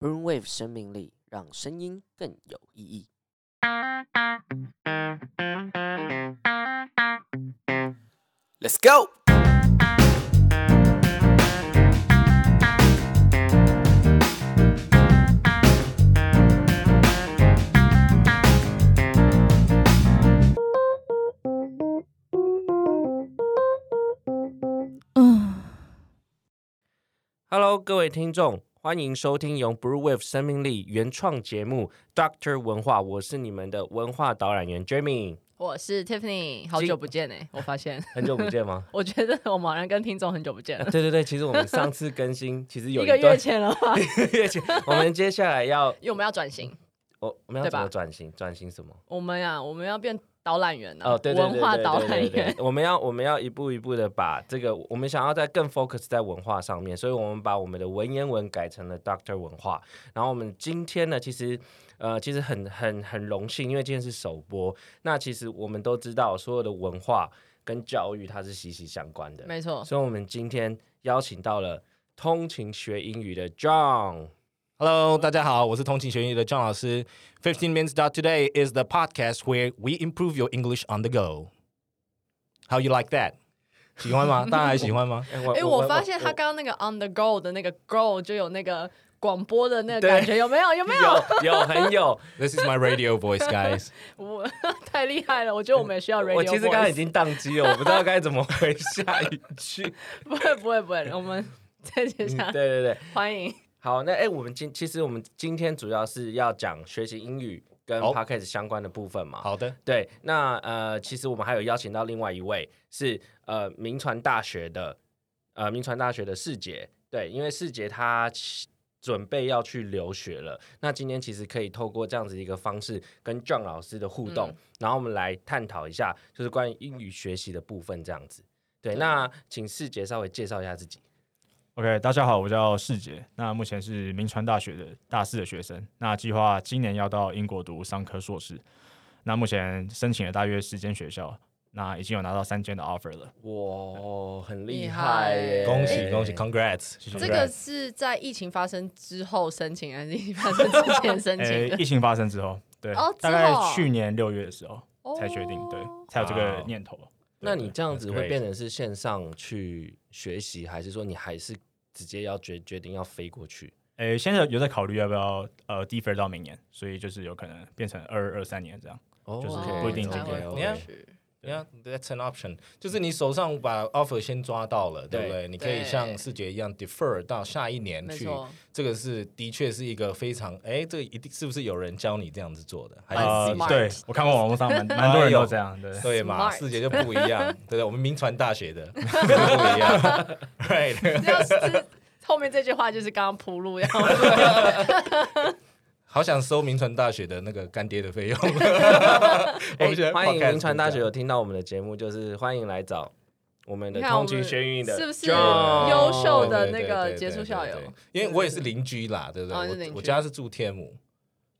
Burn Wave 生命力，让声音更有意义。Let's go！，Hello，各位听众。欢迎收听由 Brewwave 生命力原创节目 Doctor 文化，我是你们的文化导览员 Jamie，我是 Tiffany，好久不见哎，我发现很久不见吗？我觉得我们好像跟听众很久不见了。对对对，其实我们上次更新 其实有一,一个月前了吧？一个月前，我们接下来要，因为我们要转型，我我们要怎么转型？转型什么？我们呀、啊，我们要变。导览员呢、啊？文化导览员。我们要我们要一步一步的把这个，我们想要在更 focus 在文化上面，所以我们把我们的文言文改成了 Doctor 文化。然后我们今天呢，其实呃，其实很很很荣幸，因为今天是首播。那其实我们都知道，所有的文化跟教育它是息息相关的，没错。所以我们今天邀请到了通勤学英语的 John。Hello，大家好，我是通勤学英语的 John 老师。Fifteen minutes dot today is the podcast where we improve your English on the go. How you like that？喜欢吗？大家还喜欢吗？哎、欸，我发现他刚刚那个 on the go 的那个 go 就有那个广播的那个感觉，有没有？有没有？有，有很有。 This is my radio voice, guys. 我太厉害了，我觉得我们也需要 radio voice。我其实刚刚已经宕机了，我不知道该怎么回下一句。不会，不会，不会，我们再接下、嗯。对对对，欢迎。 好，那哎，我们今其实我们今天主要是要讲学习英语跟 Podcast 相关的部分嘛。好的，对，那呃，其实我们还有邀请到另外一位是呃名传大学的呃名传大学的世杰，对，因为世杰他准备要去留学了，那今天其实可以透过这样子一个方式跟 John 老师的互动，嗯，然后我们来探讨一下就是关于英语学习的部分这样子。对，那请世杰稍微介绍一下自己。OK，大家好，我叫世杰，那目前是明传大学的大四的学生，那计划今年要到英国读商科硕士，那目前申请了大约十间学校，那已经有拿到三间的 offer 了。哇，很厉害耶！恭喜恭喜，Congrats！这个是在疫情发生之后申请，还是疫情发生之前申请？欸，疫情发生之后，对，哦，大概去年六月的时候才决定，对，才有这个念头。那你这样子会变成是线上去学习，还是说你还是直接要决决定要飞过去？诶、欸，现在有在考虑要不要呃 defer 到明年，所以就是有可能变成二二二三年这样，oh, 就是不一定今年。你看，你看，that's an option，就是你手上把 offer 先抓到了，对不对？你可以像世杰一样 defer 到下一年去，这个是的确是一个非常哎、欸，这个一定是不是有人教你这样子做的？还是、呃、对我看过网络上蛮蛮多人都这样，对 对嘛？世杰就不一样，对对？我们名传大学的 不一样，right。后面这句话就是刚刚铺路，然后好想收名传大学的那个干爹的费用。欸、欢迎名传大学有听到我们的节目，就是欢迎来找我们的通勤学英语的，是不是优秀的那个杰出校友？因为我也是邻居啦，对不对？哦、我，我家是住天母，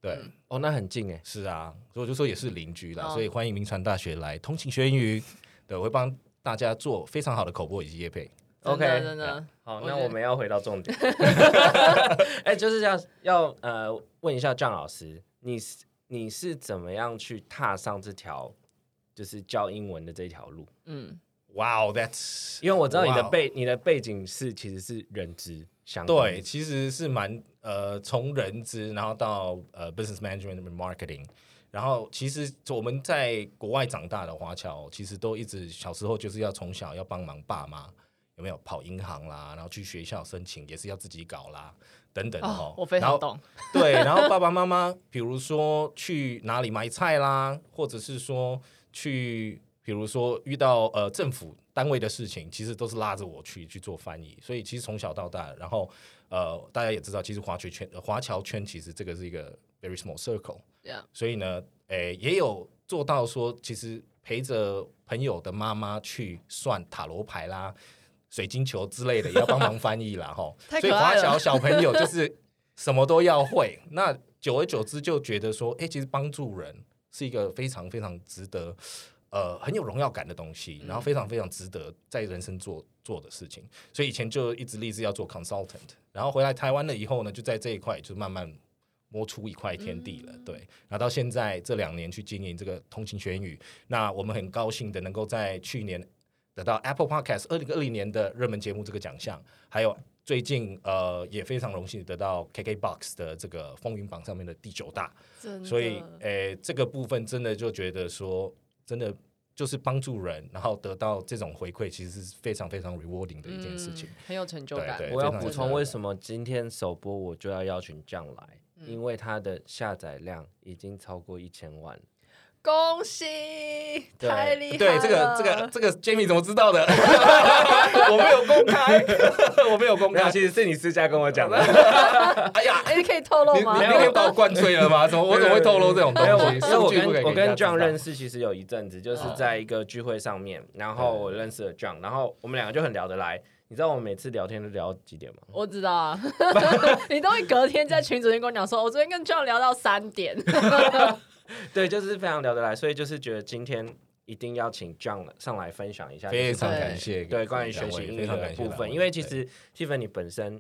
对，嗯、哦，那很近哎。是啊，所以我就说也是邻居啦，哦、所以欢迎名传大学来通勤学英语。对，我会帮大家做非常好的口播以及业配。OK，真的 yeah. 好，那我们要回到重点。哎、欸，就是要要呃问一下 John 老师，你是你是怎么样去踏上这条就是教英文的这条路？嗯，哇，That's 因为我知道你的背.你的背景是其实是人资相关，对，其实是蛮呃从人资然后到呃 business management marketing，然后其实我们在国外长大的华侨，其实都一直小时候就是要从小要帮忙爸妈。有没有跑银行啦？然后去学校申请也是要自己搞啦，等等的哦。我非常懂。对，然后爸爸妈妈，比如说去哪里买菜啦，或者是说去，比如说遇到呃政府单位的事情，其实都是拉着我去去做翻译。所以其实从小到大，然后呃大家也知道，其实华侨圈、华侨圈其实这个是一个 very small circle。所以呢，诶也有做到说，其实陪着朋友的妈妈去算塔罗牌啦。水晶球之类的也要帮忙翻译啦，哈。所以华侨小朋友 就是什么都要会。那久而久之就觉得说，哎、欸，其实帮助人是一个非常非常值得呃很有荣耀感的东西，然后非常非常值得在人生做做的事情。所以以前就一直立志要做 consultant，然后回来台湾了以后呢，就在这一块就慢慢摸出一块天地了。嗯、对，然后到现在这两年去经营这个通勤学英语，那我们很高兴的能够在去年得到 Apple Podcast 二零二零年的热门节目这个奖项，还有。最近呃也非常荣幸得到 KKBOX 的这个风云榜上面的第九大，所以诶、欸、这个部分真的就觉得说真的就是帮助人，然后得到这种回馈，其实是非常非常 rewarding 的一件事情，嗯、很有成就感。我要补充为什么今天首播我就要邀请 John 来，嗯、因为他的下载量已经超过一千万。恭喜，太厉害了！对，这个这个这个 Jamie 怎么知道的？我没有公开，我没有公开，其实是你私下跟我讲的。哎呀，哎，可以透露吗？你你可以把我灌醉了吗？怎么我怎么会透露这种东西？因为我跟我跟 John 认识其实有一阵子，就是在一个聚会上面，然后我认识了 John，然后我们两个就很聊得来。你知道我们每次聊天都聊几点吗？我知道啊，你都会隔天在群组里跟我讲说，我昨天跟 John 聊到三点。对，就是非常聊得来，所以就是觉得今天一定要请 John 上来分享一下，非常感谢。对，关于学习英语的部分，因为其实 Tiffany 本身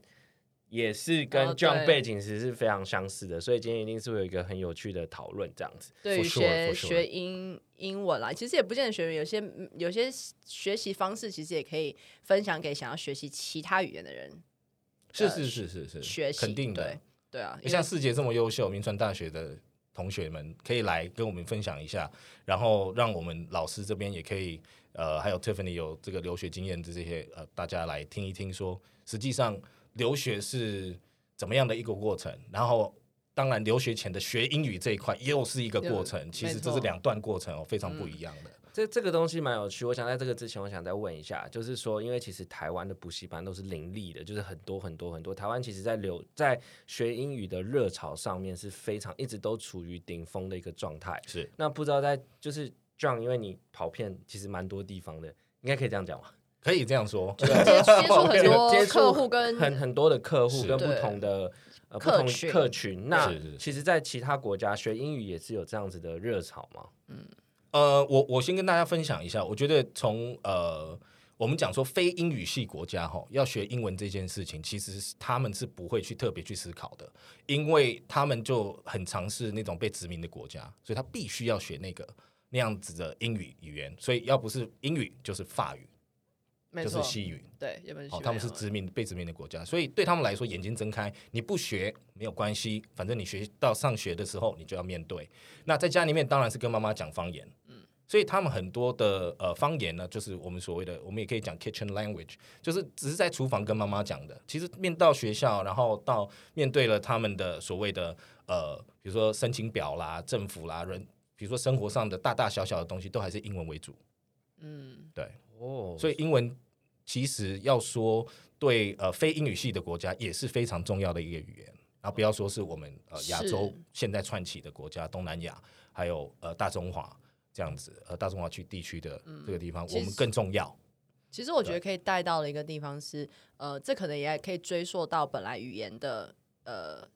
也是跟 John 背景其实是非常相似的，所以今天一定是会有一个很有趣的讨论这样子。对，学学英英文啦，其实也不见得学，有些有些学习方式其实也可以分享给想要学习其他语言的人。是是是是是，学习肯定的，对啊，像世杰这么优秀，名传大学的。同学们可以来跟我们分享一下，然后让我们老师这边也可以，呃，还有 Tiffany 有这个留学经验的这些，呃，大家来听一听说，说实际上留学是怎么样的一个过程，然后当然留学前的学英语这一块又是一个过程，其实这是两段过程哦，非常不一样的。嗯这这个东西蛮有趣，我想在这个之前，我想再问一下，就是说，因为其实台湾的补习班都是林立的，就是很多很多很多。台湾其实在留在学英语的热潮上面是非常一直都处于顶峰的一个状态。是，那不知道在就是 John，因为你跑遍其实蛮多地方的，应该可以这样讲吧？可以这样说，接触很 多客户跟很很多的客户跟不同的呃不同客群。那其实，在其他国家学英语也是有这样子的热潮吗？嗯。呃，我我先跟大家分享一下，我觉得从呃，我们讲说非英语系国家哈，要学英文这件事情，其实他们是不会去特别去思考的，因为他们就很尝试那种被殖民的国家，所以他必须要学那个那样子的英语语言，所以要不是英语就是法语。就是西语，对，他们是殖民被殖民的国家，所以对他们来说，眼睛睁开，你不学没有关系，反正你学到上学的时候，你就要面对。那在家里面当然是跟妈妈讲方言，嗯，所以他们很多的呃方言呢，就是我们所谓的，我们也可以讲 kitchen language，就是只是在厨房跟妈妈讲的。其实面到学校，然后到面对了他们的所谓的呃，比如说申请表啦、政府啦、人，比如说生活上的大大小小的东西，都还是英文为主。嗯，对，哦，所以英文。其实要说对呃非英语系的国家也是非常重要的一个语言，然后不要说是我们呃亚洲现在串起的国家，东南亚还有呃大中华这样子呃大中华区地区的这个地方，我们更重要。其实我觉得可以带到的一个地方是呃，这可能也可以追溯到本来语言的呃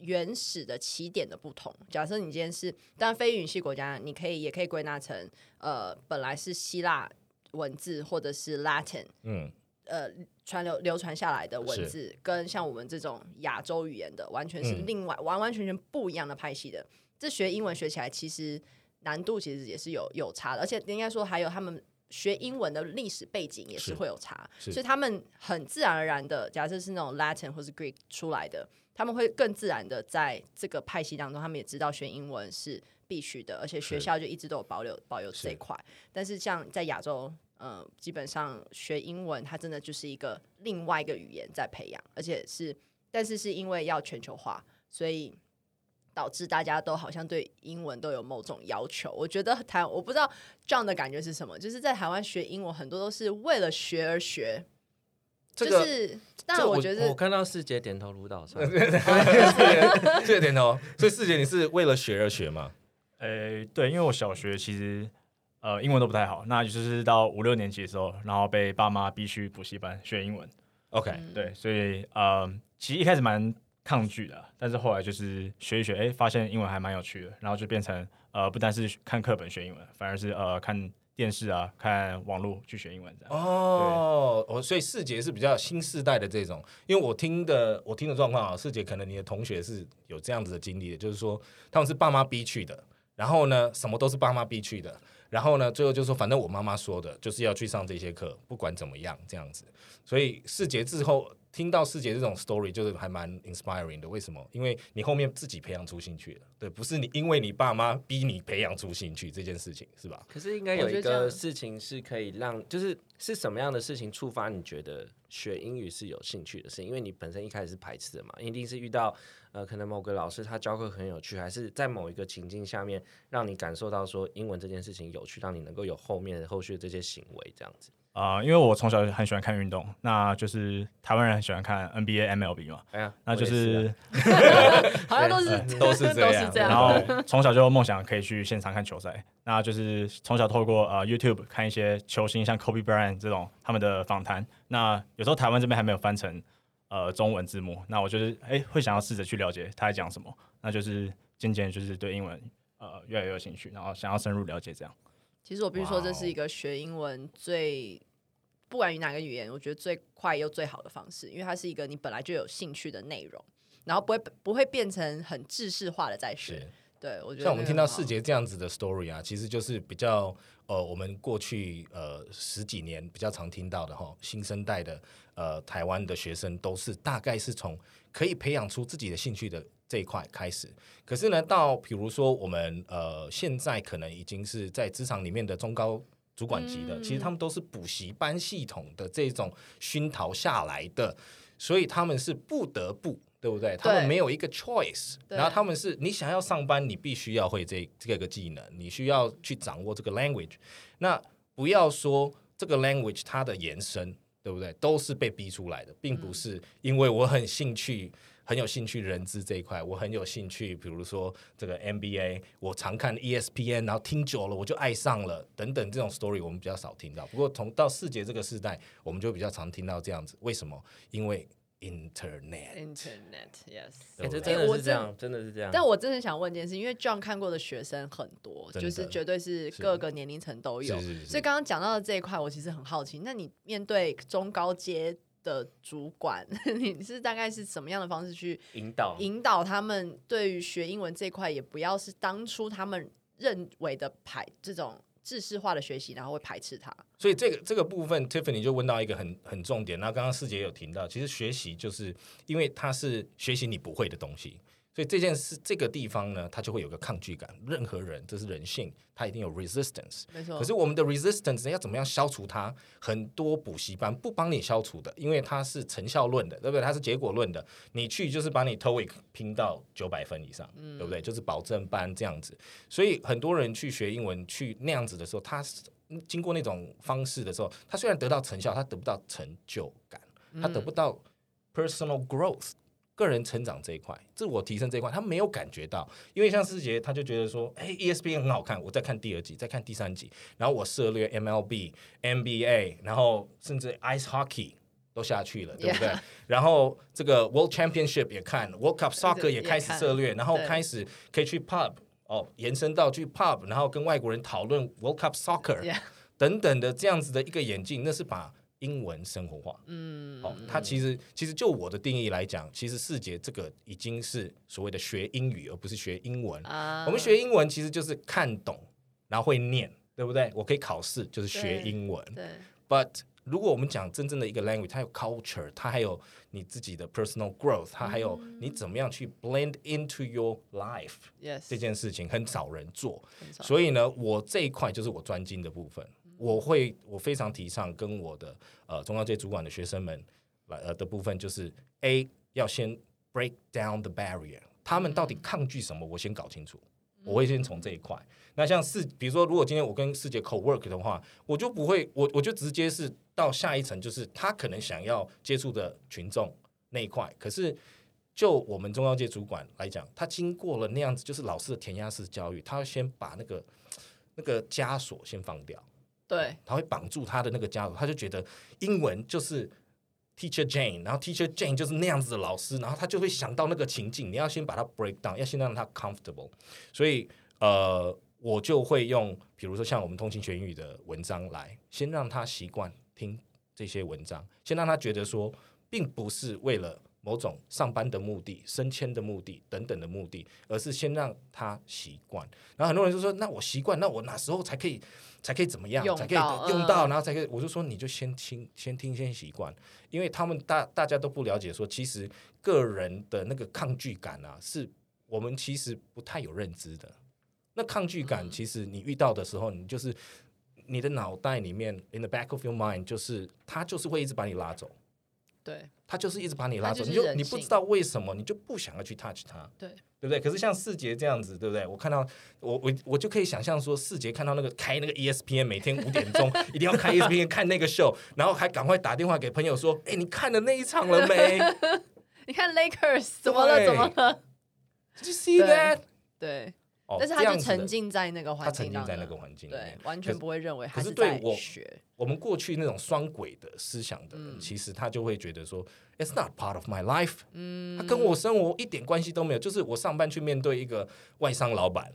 原始的起点的不同。假设你今天是当然非语系国家，你可以也可以归纳成呃本来是希腊。文字或者是 Latin，嗯，呃，传流流传下来的文字，跟像我们这种亚洲语言的，完全是另外、嗯、完完全全不一样的派系的。这学英文学起来，其实难度其实也是有有差的，而且应该说还有他们学英文的历史背景也是会有差，所以他们很自然而然的，假设是那种 Latin 或是 Greek 出来的，他们会更自然的在这个派系当中，他们也知道学英文是必须的，而且学校就一直都有保留保留这一块。但是像在亚洲。呃，基本上学英文，它真的就是一个另外一个语言在培养，而且是，但是是因为要全球化，所以导致大家都好像对英文都有某种要求。我觉得台，我不知道这样的感觉是什么，就是在台湾学英文，很多都是为了学而学。这个、就是，但我觉得我，我看到世杰点头如捣蒜，四姐点头。所以四姐，你是为了学而学吗？呃、欸，对，因为我小学其实。呃，英文都不太好，那就是到五六年级的时候，然后被爸妈逼去补习班学英文。OK，对，所以呃，其实一开始蛮抗拒的，但是后来就是学一学，哎，发现英文还蛮有趣的，然后就变成呃，不单是看课本学英文，反而是呃看电视啊，看网络去学英文这样。哦，我所以世杰是比较新时代的这种，因为我听的我听的状况啊，世杰可能你的同学是有这样子的经历的，就是说他们是爸妈逼去的，然后呢，什么都是爸妈逼去的，然后呢，最后就说反正我妈妈说的就是要去上这些课，不管怎么样这样子，所以世杰之后。听到师姐这种 story 就是还蛮 inspiring 的，为什么？因为你后面自己培养出兴趣了，对，不是你因为你爸妈逼你培养出兴趣这件事情，是吧？可是应该有一个事情是可以让，就是是什么样的事情触发你觉得学英语是有兴趣的事情？因为你本身一开始是排斥的嘛，一定是遇到呃，可能某个老师他教课很有趣，还是在某一个情境下面让你感受到说英文这件事情有趣，让你能够有后面后续的这些行为这样子。啊、呃，因为我从小很喜欢看运动，那就是台湾人很喜欢看 NBA、MLB 嘛，哎呀，那就是，是、啊、好像都是 都是这样，然后从小就梦想可以去现场看球赛，那就是从小透过呃 YouTube 看一些球星，像 Kobe Bryant 这种他们的访谈，那有时候台湾这边还没有翻成呃中文字幕，那我就是哎会想要试着去了解他在讲什么，那就是渐渐就是对英文呃越来越有兴趣，然后想要深入了解这样。其实我必须说，这是一个学英文最不管于哪个语言，我觉得最快又最好的方式，因为它是一个你本来就有兴趣的内容，然后不会不会变成很制式化的在学。对，我觉得像我们听到世杰这样子的 story 啊，其实就是比较呃，我们过去呃十几年比较常听到的哈，新生代的呃台湾的学生都是大概是从可以培养出自己的兴趣的。这一块开始，可是呢，到比如说我们呃，现在可能已经是在职场里面的中高主管级的，嗯、其实他们都是补习班系统的这种熏陶下来的，所以他们是不得不，对不对？他们没有一个 choice，然后他们是你想要上班，你必须要会这这个技能，你需要去掌握这个 language。那不要说这个 language 它的延伸，对不对？都是被逼出来的，并不是因为我很兴趣。很有兴趣人资这一块，我很有兴趣，比如说这个 NBA，我常看 ESPN，然后听久了我就爱上了，等等这种 story 我们比较少听到。不过从到世杰这个时代，我们就比较常听到这样子。为什么？因为 Internet，Internet，Yes，这真的是这样，真的是这样。但我真的想问一件事，因为 John 看过的学生很多，就是绝对是各个年龄层都有。所以刚刚讲到的这一块，我其实很好奇，那你面对中高阶？的主管，你是大概是什么样的方式去引导引导他们对于学英文这块，也不要是当初他们认为的排这种制式化的学习，然后会排斥他。所以这个这个部分，Tiffany 就问到一个很很重点。那刚刚师姐有提到，其实学习就是因为它是学习你不会的东西。所以这件事这个地方呢，它就会有个抗拒感。任何人，这是人性，他一定有 resistance。没错。可是我们的 resistance 要怎么样消除它？很多补习班不帮你消除的，因为它是成效论的，对不对？它是结果论的。你去就是把你 TOEIC 拼到九百分以上，嗯、对不对？就是保证班这样子。所以很多人去学英文去那样子的时候，他经过那种方式的时候，他虽然得到成效，他得不到成就感，他得不到 personal growth。个人成长这一块，自我提升这一块，他没有感觉到，因为像世杰，他就觉得说，哎，ESPN 很好看，我再看第二集，再看第三集，然后我涉猎 MLB、NBA，然后甚至 Ice Hockey 都下去了，对不对？Yeah. 然后这个 World Championship 也看，World Cup Soccer 也开始涉猎，然后开始可以去 pub 哦，延伸到去 pub，然后跟外国人讨论 World Cup Soccer Yeah. 等等的这样子的一个演进，那是把。英文生活化，嗯，好、哦，它其实其实就我的定义来讲，其实四节这个已经是所谓的学英语，而不是学英文。啊、我们学英文其实就是看懂，然后会念，对不对？我可以考试，就是学英文。对。对 But 如果我们讲真正的一个 language，它有 culture，它还有你自己的 personal growth，它还有你怎么样去 blend into your life。Yes。这件事情很少人做，所以呢，我这一块就是我专精的部分。我会，我非常提倡跟我的呃中高阶主管的学生们来呃的部分，就是 A 要先 break down the barrier，他们到底抗拒什么，我先搞清楚。我会先从这一块。那像是比如说，如果今天我跟世杰 co work 的话，我就不会，我我就直接是到下一层，就是他可能想要接触的群众那一块。可是就我们中高阶主管来讲，他经过了那样子，就是老师的填鸭式教育，他要先把那个那个枷锁先放掉。对，他会绑住他的那个枷锁，他就觉得英文就是 Teacher Jane，然后 Teacher Jane 就是那样子的老师，然后他就会想到那个情境。你要先把它 break down，要先让他 comfortable。所以，呃，我就会用，比如说像我们通勤学英语的文章来，先让他习惯听这些文章，先让他觉得说，并不是为了某种上班的目的、升迁的目的等等的目的，而是先让他习惯。然后很多人就说：“那我习惯，那我哪时候才可以才可以怎么样？才可以用到，然后才可以？”我就说：“你就先听，先听，先习惯。”因为他们大大家都不了解，说其实个人的那个抗拒感啊，是我们其实不太有认知的。那抗拒感，其实你遇到的时候，你就是你的脑袋里面，in the back of your mind，就是他就是会一直把你拉走。对，他就是一直把你拉走，就你就你不知道为什么，你就不想要去 touch 他，对，对不对？可是像世杰这样子，对不对？我看到我我我就可以想象说，世杰看到那个开那个 ESPN，每天五点钟 一定要开 ESPN 看那个秀，然后还赶快打电话给朋友说，哎，你看了那一场了没？你看 Lakers 怎么了？怎么了？Did you see that？对。但是他就沉浸在那个环境，他沉浸在那个环境里面，完全不会认为他是在学。我们过去那种双轨的思想的人，其实他就会觉得说，It's not part of my life。嗯，他跟我生活一点关系都没有。就是我上班去面对一个外商老板，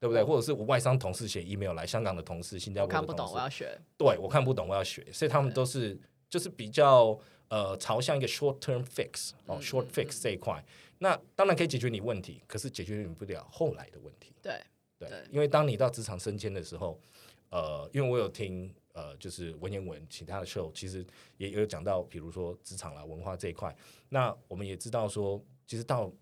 对不对？或者是我外商同事写 email 来，香港的同事、新加坡的同事，我看不懂，我要学。对，我看不懂，我要学。所以他们都是就是比较呃朝向一个 short term fix 哦，short fix 这一块。那当然可以解决你问题，可是解决不了后来的问题。对对，因为当你到职场升迁的时候，呃，因为我有听呃，就是文言文其他的 show，其实也有讲到，比如说职场啦、文化这一块。那我们也知道说，其实到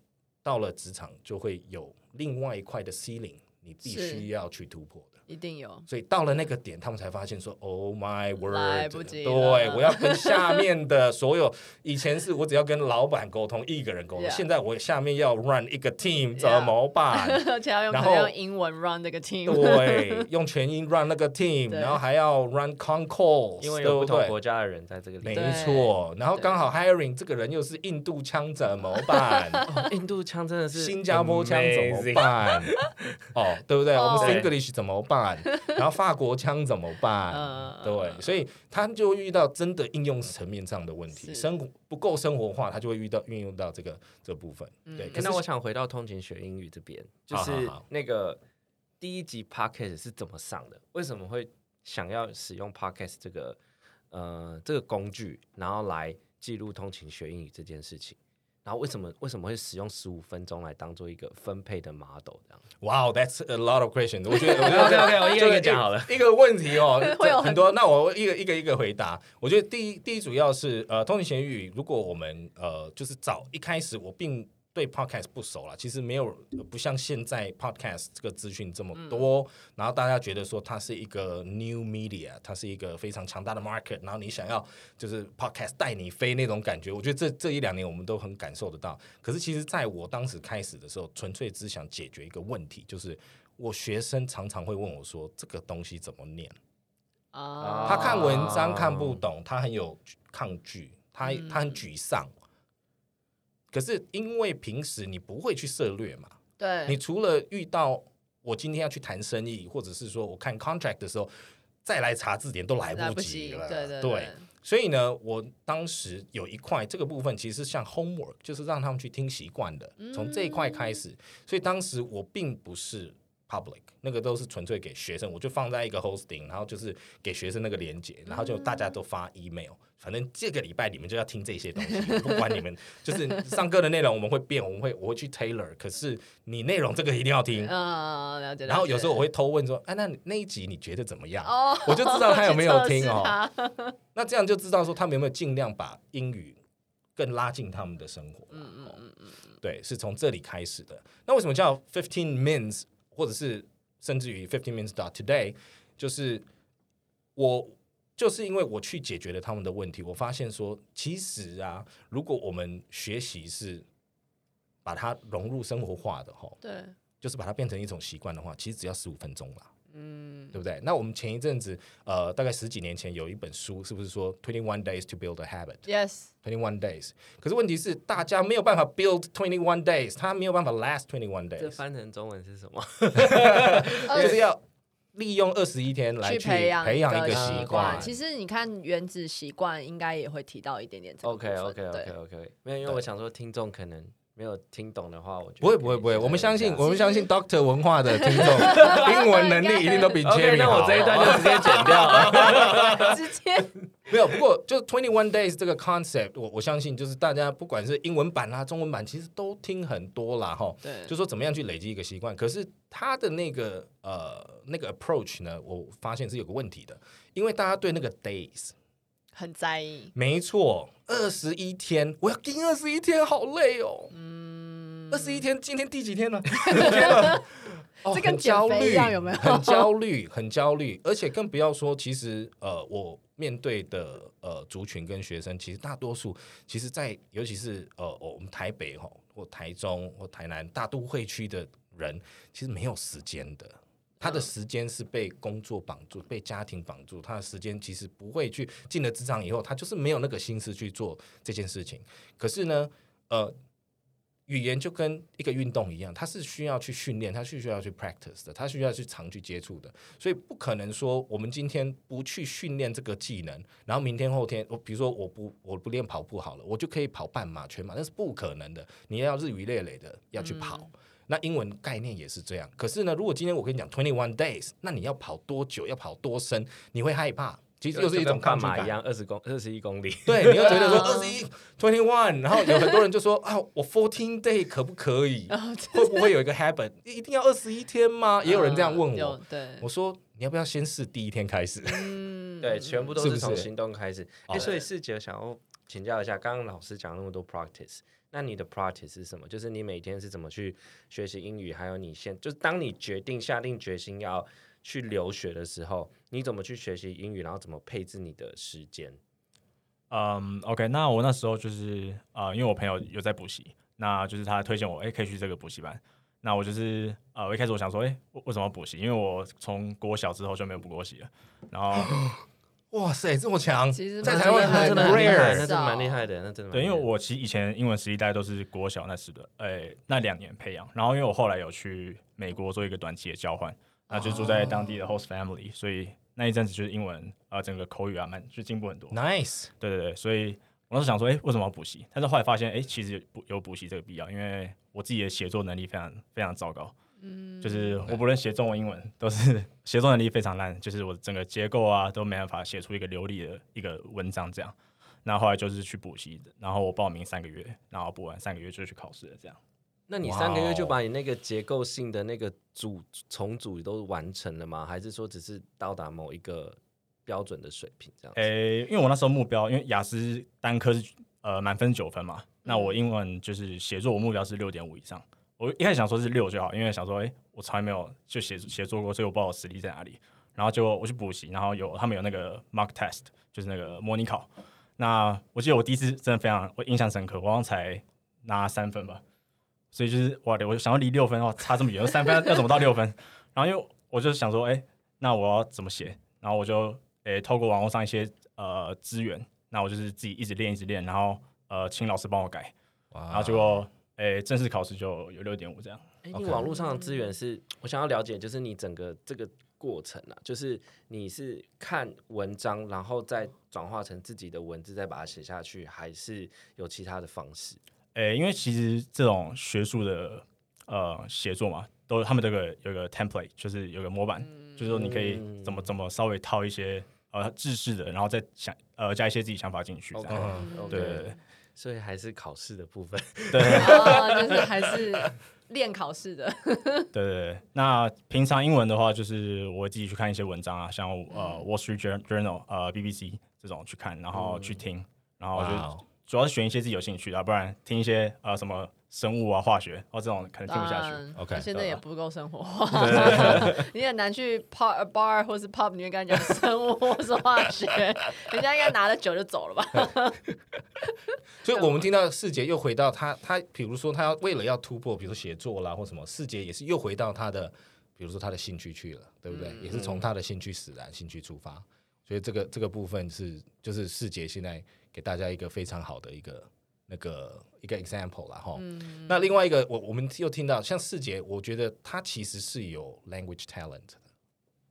到了职场就会有另外一块的 ceiling，你必须要去突破的。一定有，所以到了那个点，他们才发现说：“Oh my word！” 来不及，对，我要跟下面的所有，以前是我只要跟老板沟通，一个人沟通，现在我下面要 run 一个 team，怎么办？而且要用，然后用英文 run 那个 team，对，用全英 run 那个 team，然后还要 run con calls，因为有不同国家的人在这个里面，没错。然后刚好 hiring 这个人又是印度腔，怎么办？印度腔真的是新加坡腔怎么办？哦，对不对？我们 English 怎么办？然后法国腔怎么办？对，所以他就会遇到真的应用层面上的问题，生活不够生活化，他就会遇到运用到这个这部分。对，可是我想回到通勤学英语这边，就是那个第一集 podcast 是怎么上的？为什么会想要使用 podcast 这个呃这个工具，然后来记录通勤学英语这件事情？然后为什么为什么会使用十五分钟来当做一个分配的 model 这样？哇，Wow，That's a lot of questions。我觉得，我觉得 OK OK，我一个一个讲好了。一个问题哦，会有很多。那我一个一个一个回答。我觉得第一第一主要是呃，通勤学英语，如果我们呃就是早一开始我并。对 podcast 不熟了，其实没有不像现在 podcast 这个资讯这么多，嗯、然后大家觉得说它是一个 new media，它是一个非常强大的 market，然后你想要就是 podcast 带你飞那种感觉，我觉得这这一两年我们都很感受得到。可是其实在我当时开始的时候，纯粹只想解决一个问题，就是我学生常常会问我说这个东西怎么念啊？他看文章看不懂，他很有抗拒，他他很沮丧。嗯可是因为平时你不会去涉略嘛，对，你除了遇到我今天要去谈生意，或者是说我看 contract 的时候，再来查字典都来不及了，对对对，对。所以呢，我当时有一块这个部分其实像 homework，就是让他们去听习惯的，从这一块开始。嗯、所以当时我并不是 public，那个都是纯粹给学生，我就放在一个 hosting，然后就是给学生那个连接，然后就大家都发 email。嗯反正这个礼拜你们就要听这些东西，不管你们就是上课的内容，我们会变，我们会我会去 tailor。可是你内容这个一定要听啊，了解。然后有时候我会偷问说，哎，那那一集你觉得怎么样？哦，我就知道他有没有听哦。那这样就知道说他们有没有尽量把英语更拉近他们的生活。嗯嗯嗯嗯，对，是从这里开始的。那为什么叫 fifteen minutes，或者是甚至于 fifteen minutes dot today？就是我。就是因为我去解决了他们的问题，我发现说，其实啊，如果我们学习是把它融入生活化的哈，对，就是把它变成一种习惯的话，其实只要十五分钟啦，嗯，对不对？那我们前一阵子，呃，大概十几年前有一本书，是不是说 Twenty One Days to Build a Habit？Yes，Twenty One Days。可是问题是，大家没有办法 build Twenty One Days，他没有办法 last Twenty One Days。这翻成中文是什么？就是要。利用二十一天来去培养培养一个习惯。其实你看原子习惯应该也会提到一点点这个。OK OK OK OK。没有，因为我想说听众可能没有听懂的话，我觉得不会不会不会，我们相信我们相信 Doctor 文化的听众，英文能力一定都比 Jerry 好。那我这一段就直接剪掉了。直接没有，不过就 Twenty One Days 这个 concept，我我相信就是大家不管是英文版啦、中文版，其实都听很多啦哈。对，就说怎么样去累积一个习惯，可是他的那个呃那个 approach 呢，我发现是有个问题的，因为大家对那个 days 很在意。没错，二十一天，我要盯二十一天，好累哦。嗯，二十一天，今天第几天了？天了哦，这跟很焦减肥一样有没有很焦虑，很焦虑，而且更不要说，其实呃，我面对的呃族群跟学生，其实大多数，其实在，在尤其是呃，我们台北哈，或台中或台南大都会区的人，其实没有时间的。他的时间是被工作绑住，被家庭绑住。他的时间其实不会去进了职场以后，他就是没有那个心思去做这件事情。可是呢，呃，语言就跟一个运动一样，它是需要去训练，它是需要去 practice 的，它需要去常去接触的。所以不可能说我们今天不去训练这个技能，然后明天后天，我比如说我不我不练跑步好了，我就可以跑半马、全马，那是不可能的。你要日以类累的要去跑。嗯那英文概念也是这样，可是呢，如果今天我跟你讲 twenty one days，那你要跑多久？要跑多深？你会害怕。其实又是一种半马一样，二十公二十一公里。对，你又觉得说 二十一 twenty one，然后有很多人就说啊，我 fourteen day 可不可以？会不会有一个 habit？一定要二十一天吗？也有人这样问我。对，我说你要不要先试第一天开始？嗯，对，全部都是从行动开始。哎、欸，所以四姐想要请教一下，刚刚老师讲那么多 practice。那你的 practice 是什么？就是你每天是怎么去学习英语？还有你现就是当你决定下定决心要去留学的时候，你怎么去学习英语？然后怎么配置你的时间？嗯、，OK，那我那时候就是呃，因为我朋友有在补习，那就是他推荐我，哎、可以去这个补习班。那我就是呃，我一开始我想说，哎、欸，为什么要补习？因为我从国小之后就没有补过习了。然后。哇塞，这么强！其实在台湾真的很厉害，那真的蛮厉害的，那真的。对，因为我其实以前英文实力大概都是国小那时的，哎、欸，那两年培养。然后因为我后来有去美国做一个短期的交换，那就住在当地的 host family，、哦、所以那一阵子就是英文啊、呃，整个口语啊，蛮就进步很多。Nice，对对对，所以我当时想说，哎、欸，为什么要补习？但是后来发现，哎、欸，其实有补有补习这个必要，因为我自己的写作能力非常非常糟糕。嗯，就是我不论写中文、英文，都是写作能力非常烂，就是我整个结构啊都没办法写出一个流利的一个文章这样。那后来就是去补习的，然后我报名三个月，然后补完三个月就去考试了这样。那你三个月就把你那个结构性的那个组重组都完成了吗？还是说只是到达某一个标准的水平这样？诶、欸，因为我那时候目标，因为雅思单科是呃满分九分嘛，那我英文就是写作，我目标是六点五以上。我一开始想说是六就好，因为想说，哎、欸，我从来没有就写写作过，所以我不知道我实力在哪里。然后就我去补习，然后有他们有那个 mock test，就是那个模拟考。那我记得我第一次真的非常我印象深刻，我好像才拿三分吧。所以就是哇，我想要离六分哦，差这么远，三分要怎么到六分？然后因为我就想说，哎、欸，那我要怎么写？然后我就诶、欸、透过网络上一些呃资源，那我就是自己一直练一直练，然后呃请老师帮我改，然后结果。诶、欸，正式考试就有六点五这样。诶、欸，你网络上的资源是我想要了解，就是你整个这个过程啊，就是你是看文章，然后再转化成自己的文字，再把它写下去，还是有其他的方式？诶、欸，因为其实这种学术的呃写作嘛，都他们这个有个 template，就是有个模板，嗯、就是说你可以怎么怎么稍微套一些呃制式的，然后再想呃加一些自己想法进去这样。Okay, 对。所以还是考试的部分，对，就是还是练考试的。对对对，那平常英文的话，就是我自己去看一些文章啊，像呃《Wall Street Journal》呃 BBC 这种去看，然后去听，然后就主要是选一些自己有兴趣的，不然听一些呃什么。生物啊，化学哦，这种可能听不下去。嗯、OK，现在也不够生活化，你很难去 pub bar 或是 pub 里面跟他讲生物或是化学，人家应该拿了酒就走了吧。所以，我们听到世杰又回到他，他比如说他要为了要突破，比如说写作啦或什么，世杰也是又回到他的，比如说他的兴趣去了，对不对？嗯、也是从他的兴趣使然，兴趣出发。所以，这个这个部分是就是世杰现在给大家一个非常好的一个。那个一个 example 啦，哈、嗯，那另外一个我我们又听到像世杰，我觉得他其实是有 language talent 的，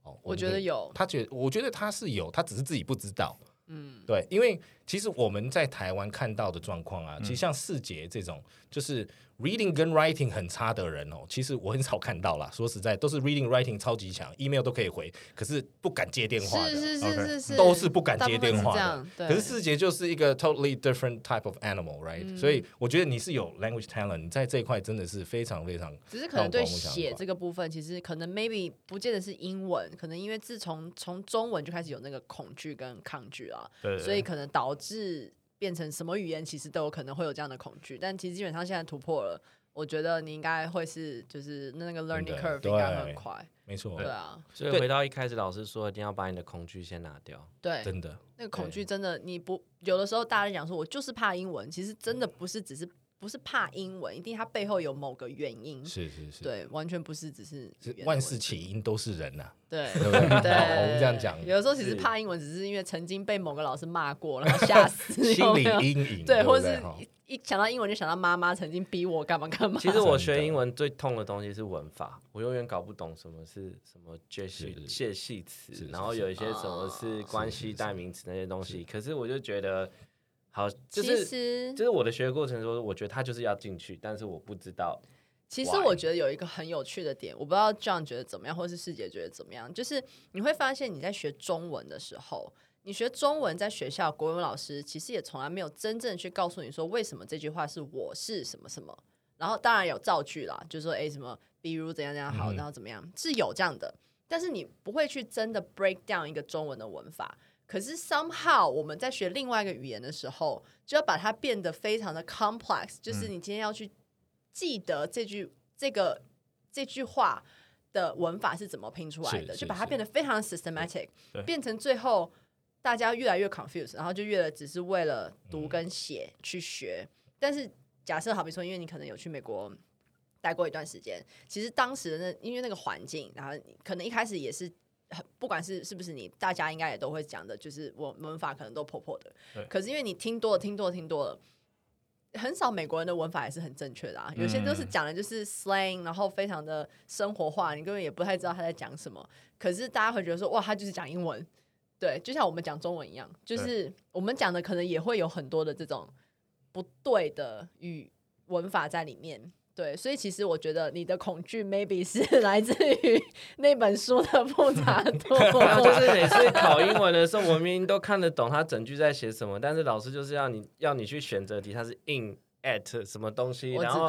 哦，我觉得有，他觉得我觉得他是有，他只是自己不知道，嗯，对，因为其实我们在台湾看到的状况啊，嗯、其实像世杰这种，就是 reading 跟 writing 很差的人哦，其实我很少看到啦。说实在，都是 reading writing 超级强，email 都可以回，可是不敢接电话的，是是是是是，都是不敢接电话的。对，可是四节就是一个 totally different type of animal，right？、嗯、所以我觉得你是有 language talent，你在这一块真的是非常非常。只是可能对写这个部分，其实可能 maybe 不见得是英文，可能因为自从从中文就开始有那个恐惧跟抗拒啊，所以可能导致。变成什么语言，其实都有可能会有这样的恐惧，但其实基本上现在突破了，我觉得你应该会是，就是那个 learning curve 应该很快，没错，对啊。所以回到一开始老师说，一定要把你的恐惧先拿掉，对，真的，那个恐惧真的，你不有的时候大家讲说我就是怕英文，其实真的不是只是。不是怕英文，一定它背后有某个原因。是是是，对，完全不是只是，是万事起因都是人呐、啊。对对不 对？对，我们这样讲，有的时候其实怕英文，只是因为曾经被某个老师骂过，然后吓死，心理阴影。对，或者是一一想到英文就想到妈妈曾经逼我干嘛干嘛。其实我学英文最痛的东西是文法，我永远搞不懂什么是什么介系介系词，然后有一些什么是关系代名词那些东西，可是我就觉得。好，就是其实就是我的学过程中，我觉得他就是要进去，但是我不知道。其实我觉得有一个很有趣的点，我不知道 John 觉得怎么样，或是世杰觉得怎么样，就是你会发现你在学中文的时候，你学中文在学校国文老师其实也从来没有真正去告诉你说为什么这句话是我是什么什么，然后当然有造句啦，就是说哎什么比如怎样怎样好，然后怎么样、嗯、是有这样的，但是你不会去真的 break down 一个中文的文法。可是 somehow 我们在学另外一个语言的时候，就要把它变得非常的 complex，就是你今天要去记得这句这个这句话的文法是怎么拼出来的，就把它变得非常 systematic，变成最后大家越来越 confused，然后就越来只是为了读跟写去学。但是假设好比说，因为你可能有去美国待过一段时间，其实当时的那因为那个环境，然后可能一开始也是。不管是是不是你，大家应该也都会讲的，就是我文法可能都破破的。可是因为你听多了，听多了，听多了，很少美国人的文法也是很正确的啊。有些都是讲的就是 slang，然后非常的生活化，你根本也不太知道他在讲什么。可是大家会觉得说，哇，他就是讲英文。对，就像我们讲中文一样，就是我们讲的可能也会有很多的这种不对的语文法在里面。对，所以其实我觉得你的恐惧 maybe 是 来自于那本书的复杂度。就是每次考英文的时候，我明明都看得懂他整句在写什么，但是老师就是要你要你去选择题，他是 in at 什么东西，然后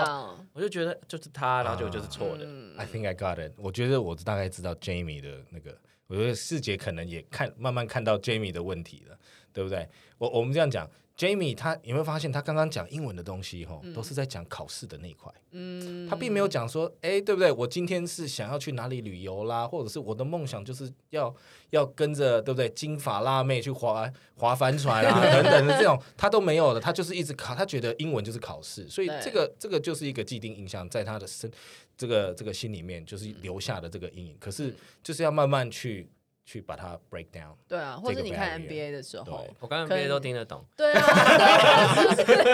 我就觉得就是他，然后就就是错的。Uh, I think I got it。我觉得我大概知道 Jamie 的那个，我觉得世杰可能也看慢慢看到 Jamie 的问题了，对不对？我我们这样讲。Jamie，他有没有发现，他刚刚讲英文的东西，吼，都是在讲考试的那一块。嗯，他并没有讲说，哎、欸，对不对？我今天是想要去哪里旅游啦，或者是我的梦想就是要要跟着，对不对？金发辣妹去划划帆船啊，等等的这种，他都没有的。他就是一直考，他觉得英文就是考试，所以这个这个就是一个既定印象，在他的身这个这个心里面就是留下的这个阴影。可是就是要慢慢去。去把它 break down。对啊，或者你看 NBA 的时候，我刚刚 NBA 都听得懂。对啊，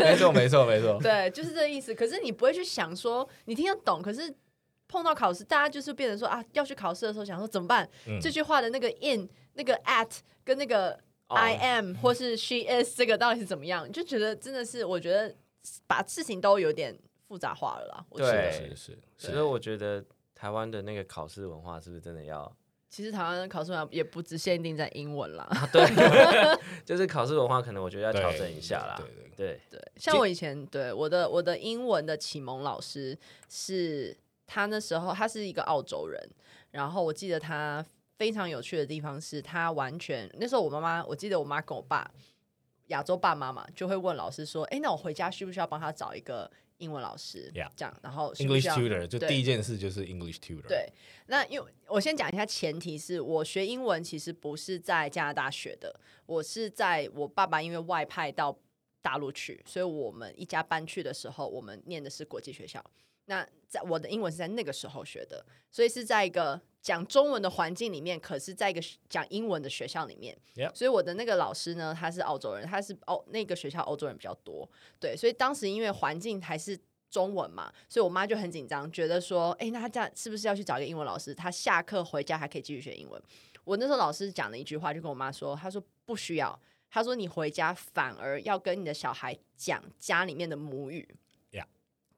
没错没错没错。对，就是这个意思。可是你不会去想说你听得懂，可是碰到考试，大家就是变成说啊，要去考试的时候想说怎么办？嗯、这句话的那个 in、那个 at 跟那个 I am、oh. 或是 she is 这个到底是怎么样？就觉得真的是，我觉得把事情都有点复杂化了啦。对，是是是。所以我觉得台湾的那个考试文化是不是真的要？其实台湾的考试文化也不只限定在英文啦，啊、对，就是考试文化可能我觉得要调整一下啦。对对对对，对，像我以前对我的我的英文的启蒙老师是他那时候他是一个澳洲人，然后我记得他非常有趣的地方是他完全那时候我妈妈我记得我妈跟我爸亚洲爸妈嘛就会问老师说，哎，那我回家需不需要帮他找一个？英文老师，Yeah. 这样，然后 English tutor 就第一件事就是 English tutor。对，那因为我先讲一下前提是，我学英文其实不是在加拿大学的，我是在我爸爸因为外派到大陆去，所以我们一家搬去的时候，我们念的是国际学校。那在我的英文是在那个时候学的，所以是在一个讲中文的环境里面，可是在一个讲英文的学校里面。所以我的那个老师呢，他是澳洲人，他是澳那个学校欧洲人比较多，对，所以当时因为环境还是中文嘛，所以我妈就很紧张，觉得说，哎，那他这样是不是要去找一个英文老师？他下课回家还可以继续学英文。我那时候老师讲了一句话，就跟我妈说，他说不需要。他说你回家反而要跟你的小孩讲家里面的母语。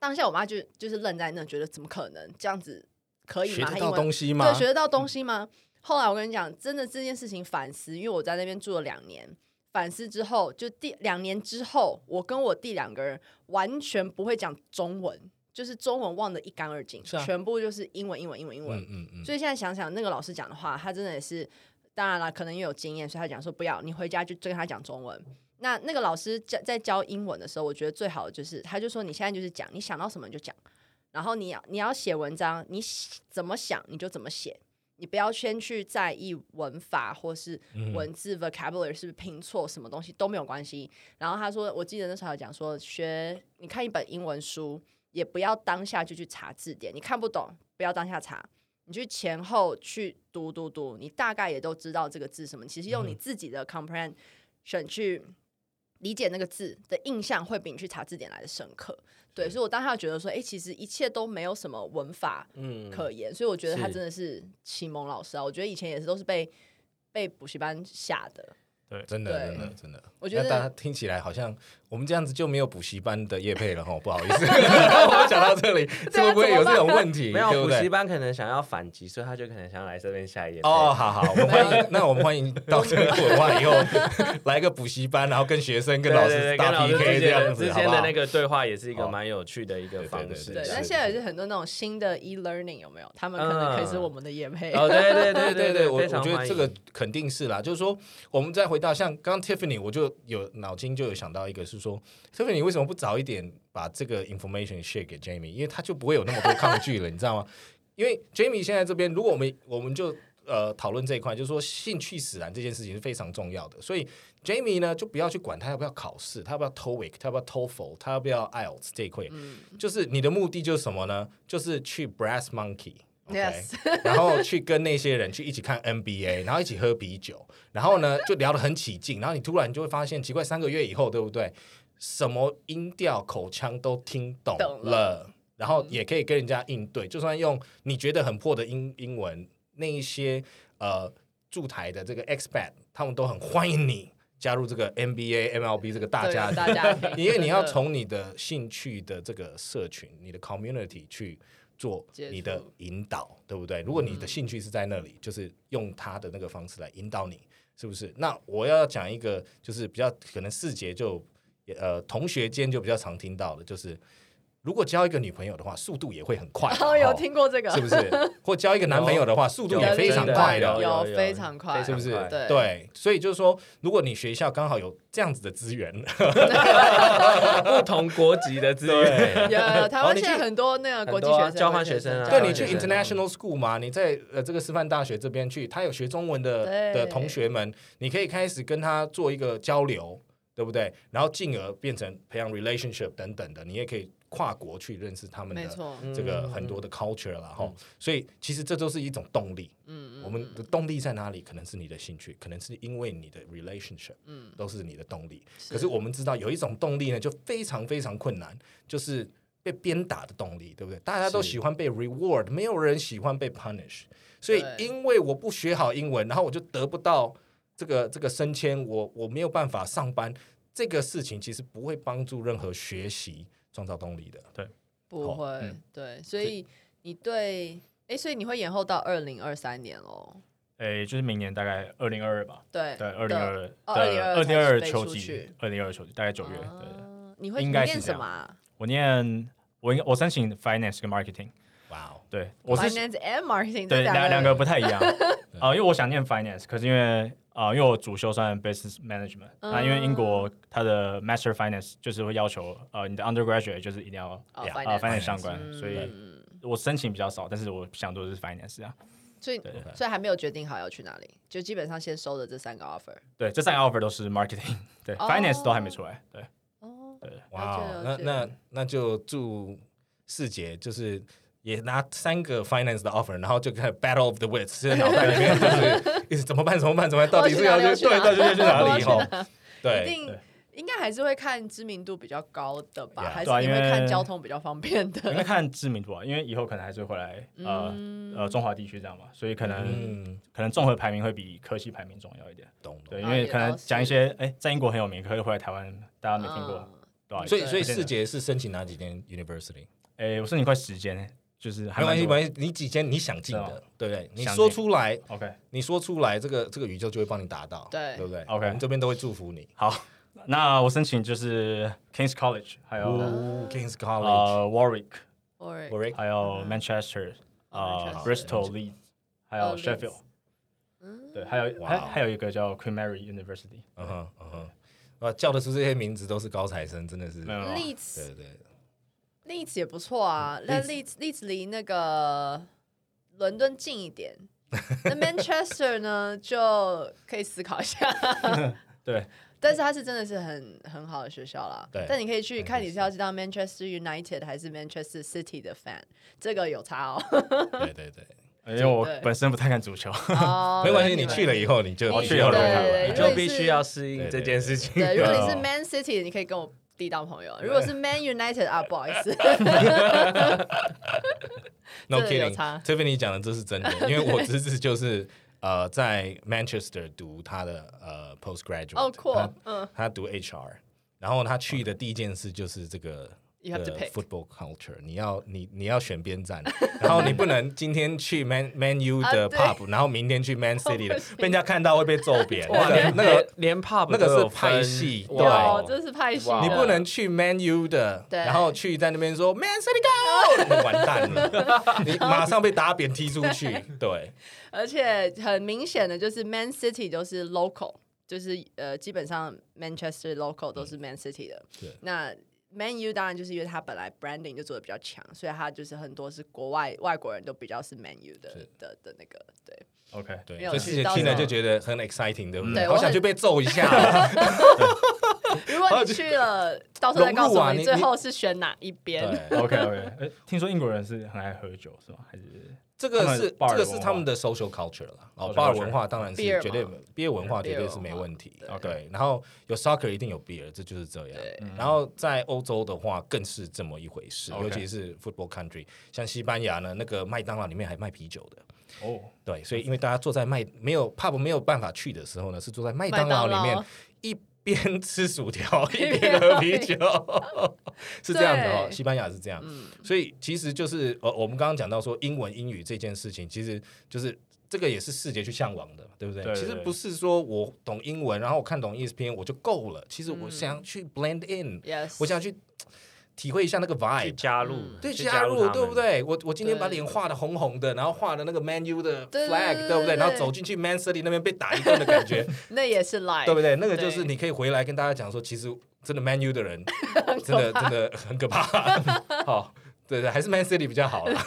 当下我妈就就是愣在那，觉得怎么可能这样子可以吗？学得到东西吗？对，学得到东西吗？后来我跟你讲，真的这件事情反思，因为我在那边住了两年，反思之后，就第两年之后，我跟我弟两个人完全不会讲中文，就是中文忘得一干二净，啊、全部就是英文，英文，英文，英文。嗯嗯嗯。所以现在想想，那个老师讲的话，他真的也是，当然了，可能也有经验，所以他讲说不要，你回家就就跟他讲中文。那那个老师教在教英文的时候，我觉得最好的就是，他就说你现在就是讲，你想到什么就讲，然后你要你要写文章，你怎么想你就怎么写。你不要先去在意文法或是文字 vocabulary 是不是拼错，什么东西都没有关系。然后他说，我记得那时候有讲说，学你看一本英文书，也不要当下就去查字典，你看不懂不要当下查，你去前后去读读读，你大概也都知道这个字什么。其实用你自己的 comprehension 去理解那个字的印象，会比你去查字典来的深刻。对，所以我当下觉得说，哎、欸，其实一切都没有什么文法可言，嗯、所以我觉得他真的是启蒙老师啊。我觉得以前也是都是被被补习班吓的。对，真的，真的，真的。我觉得大家听起来好像我们这样子就没有补习班的业配了哈，不好意思，我讲到这里，会不会有这种问题？没有补习班可能想要反击，所以他就可能想要来这边下一页。哦，好好，我们欢迎，那我们欢迎到这个文化以后来个补习班，然后跟学生、跟老师打 PK 这样子，之间的那个对话也是一个蛮有趣的一个方式。对，那现在也是很多那种新的 e learning 有没有？他们可能可以是我们的业配。哦，对对对对对，我我觉得这个肯定是啦，就是说我们再回到像刚刚 Tiffany，我就有脑筋就有想到一个是说，Tiffany 为什么不早一点把这个 information share 给 Jamie？因为他就不会有那么多抗拒了，你知道吗？因为 Jamie 现在这边，如果我们我们就呃讨论这一块，就是说兴趣使然这件事情是非常重要的，所以 Jamie 呢就不要去管他要不要考试，他要不要 TOEIC，他要不要 TOEFL，他要不要 IELTS 这一块，嗯、就是你的目的就是什么呢？就是去 Brass Monkey。OK，然后去跟那些人去一起看 NBA，然后一起喝啤酒，然后呢就聊得很起劲，然后你突然就会发现奇怪，三个月以后对不对？什么音调口腔都听懂了，懂了，然后也可以跟人家应对，就算用你觉得很破的英英文，那一些呃驻台的这个 expat，他们都很欢迎你加入这个 NBA MLB 这个大家，大家庭，因为你要从你的兴趣的这个社群，你的 community 去。做你的引导，对不对？如果你的兴趣是在那里，就是用他的那个方式来引导你，是不是？那我要讲一个，就是比较可能四节就呃同学间就比较常听到的，就是。如果交一个女朋友的话，速度也会很快。哦，有听过这个，是不是？或交一个男朋友的话，速度也非常快的，有非常快，是不是？对，所以就是说，如果你学校刚好有这样子的资源，不同国籍的资源，有有台湾现在很多那个国际学生交换学生啊，对，你去 international school 嘛，你在呃这个师范大学这边去，他有学中文的的同学们，你可以开始跟他做一个交流，对不对？然后进而变成培养 relationship 等等的，你也可以。跨国去认识他们的这个很多的 culture 了哈，所以其实这都是一种动力。嗯，我们的动力在哪里？可能是你的兴趣，可能是因为你的 relationship，嗯，都是你的动力。可是我们知道有一种动力呢，就非常非常困难，就是被鞭打的动力，对不对？大家都喜欢被 reward，没有人喜欢被 punish。所以因为我不学好英文，然后我就得不到这个这个升迁，我我没有办法上班，这个事情其实不会帮助任何学习。创造动力的，对，不会，嗯、对，所以你对，哎，所以你会延后到二零二三年哦，哎，就是明年大概二零二二吧，对，对，二零二二，二零二二零二二秋季，二零二二秋季，大概九月，对，你会念什么？我念，我应我申请 finance 跟 marketing，哇哦，对，我是 finance and marketing，对，两两个不太一样，啊，因为我想念 finance，可是因为。啊，因为我主修算 business management，那因为英国它的 master finance 就是会要求呃你的 undergraduate 就是一定要啊 finance 相关，所以我申请比较少，但是我想做的是 finance 啊。所以所以还没有决定好要去哪里，就基本上先收的这三个 offer。对，这三个 offer 都是 marketing，对，finance 都还没出来。对，哦，对，哇，那那那就祝世杰就是。也拿三个 finance 的 offer，然后就开始 battle of the wits，现在脑袋里面就是怎么办？怎么办？怎么办？到底是要去对，到底要去哪里？哈，对，一定应该还是会看知名度比较高的吧 Yeah 还是因为看交通比较方便的？应该看知名度啊，因为以后可能还是会回来呃、嗯呃中华地区这样嘛，所以可能、嗯，可能综合排名会比科系排名重要一点。懂对，因为可能讲一些哎、在英国很有名，可是回来台湾大家没听过，嗯对吧、所以所以世杰是申请哪几间 university？哎、我申请快十间，就是还没关系，没关系，你几间你想进的，对不对？你想说出来，OK。你说出来，这个这个宇宙就会帮你达到，对。对不对？OK 我们这边都会祝福你。好。那我申请就是 Kings College，还有、哦，Kings College，呃 Warwick，Or- Warwick，还有 Manchester，、哦呃 Bristol Leeds，还有哦 Sheffield，、嗯。对，还有还还有一个叫 Queen Mary University，嗯哼嗯哼，哇，叫得出这些名字都是高材生，真的是，对对，利兹也不错啊，那例子。例子离那个伦敦近一点，那 Manchester 呢就可以思考一下。对，但是它是真的是很很好的学校啦。对。但你可以去看你是要知道 Manchester United 还是 Manchester City 的 fan，这个有差哦。对对对，因为 我本身不太看足球，哦没关系，你去了以后你就你去了你就必须要适应这件事情。对，如果你是哦 Man City，你可以跟我弟当朋友；如果是 Man United 啊，不好意思，No kidding，差。Tiffany 讲的这是真的，因为我侄子就是 呃在 Manchester 读他的呃 postgraduate，哦酷他，嗯。他读 HR，然后他去的第一件事就是这个。You have to football culture，你要你你要选边站，然后你不能 今天去 Man Man U 的 pub，然后明天去 Man City 的，被人家看到会被揍扁。哇，那个连那个连 pub 那个是派分系哇。有，这是拍戏，你不能去 Man U 的，对然后去在那边说 Man City Go，你完蛋了，你马上被打扁踢出去。对，而且很明显的就是 Man City 就是 local，就是呃基本上 Manchester local 都是 Man City 的。对。那 Man U 当然就是因为它本来 branding 就做的比较强，所以它就是很多是国外外国人都比较是 Man U 的的的那个对。OK，对，没有所以自己听了就觉得很 exciting，对不对？对我很好想去被揍一下哦。如果你去了，到时候再告诉我最后是选哪一边。对，OK OK，哎，听说英国人是很爱喝酒是吗？还是这个是这个是他们的 social culture 了。哦巴尔文化当然是绝对嘛，beer 文化绝对是没问题。对对，然后有 soccer 一定有 beer，这就是这样。嗯然后在欧洲的话更是这么一回事，尤其是 football country，像西班牙呢，那个麦当劳里面还卖啤酒的。哦，对，所以因为大家坐在麦没有 pub 没有办法去的时候呢，是坐在麦当劳。里面一边吃薯条 一边喝啤酒，是这样的哦。西班牙是这样，嗯。所以其实就是呃，我们刚刚讲到说英文英语这件事情，其实就是这个也是世界去向往的，对不对？对对对。其实不是说我懂英文，然后我看懂 ESPN 我就够了。其实我想去 blend in，、我想去体会一下那个 vibe。加入嗯，对，加入对不？对？我我今天把脸画的红红的，然后画的那个 Man U 的 flag，对对不对？然后走进去 Man City 那边被打一顿的感觉，那也是 live，对不对？那个就是你可以回来跟大家讲说，其实真的 Man U 的人 真的真的很可怕。好，对对，还是 Man City 比较好啦，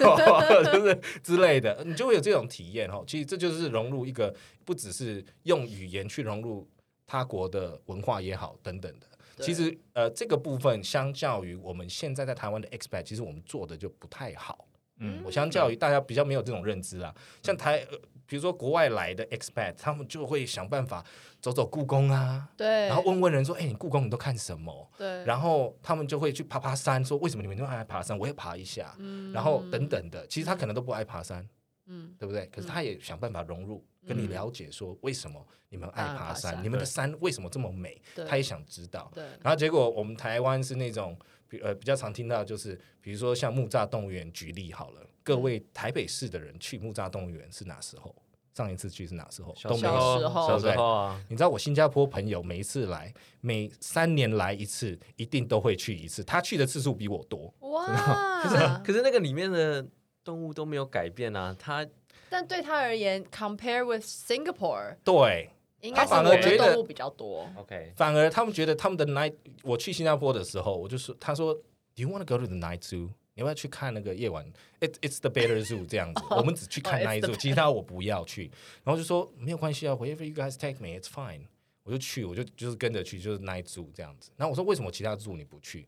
就是之类的，你就会有这种体验哈。其实这就是融入一个，不只是用语言去融入他国的文化也好，等等的。对其实，呃，这个部分相较于我们现在在台湾的 expat，其实我们做的就不太好。嗯我相较于大家比较没有这种认知啦，像台，呃比如说国外来的 expat，他们就会想办法走走故宫啊，对，然后问问人说，哎，你故宫你都看什么？对，然后他们就会去爬爬山，说为什么你们都爱爬山？我也爬一下，嗯然后等等的。其实他可能都不爱爬山，嗯，对不对？可是他也想办法融入，跟你了解说为什么你们爱爱爬爬山，山你们的山为什么这么美？他也想知道。对，然后结果我们台湾是那种，比呃比较常听到就是，比如说像木栅动物园举例好了，各位台北市的人去木栅动物园是哪时候？上一次去是哪时候？小都没有小时候小时候啊，你知道我新加坡朋友每一次来，每三年来一次，一定都会去一次。他去的次数比我多。哇，可是可是那个里面的动物都没有改变啊，它但对他而言，compare with Singapore，对，应该是他反而觉得动物比较多。OK 反而他们觉得他们的 night，我去新加坡的时候，我就说，他说，Do you want to go to the night zoo？你要不要去看那个夜晚？It it's the better zoo 这样子，我们只去看 night zoo，其他我不要去。然后就说没有关系啊，wherever you guys take me，it's fine。我就去，我就就是跟着去，就是 night zoo 这样子。然后我说为什么其他 zoo 你不去？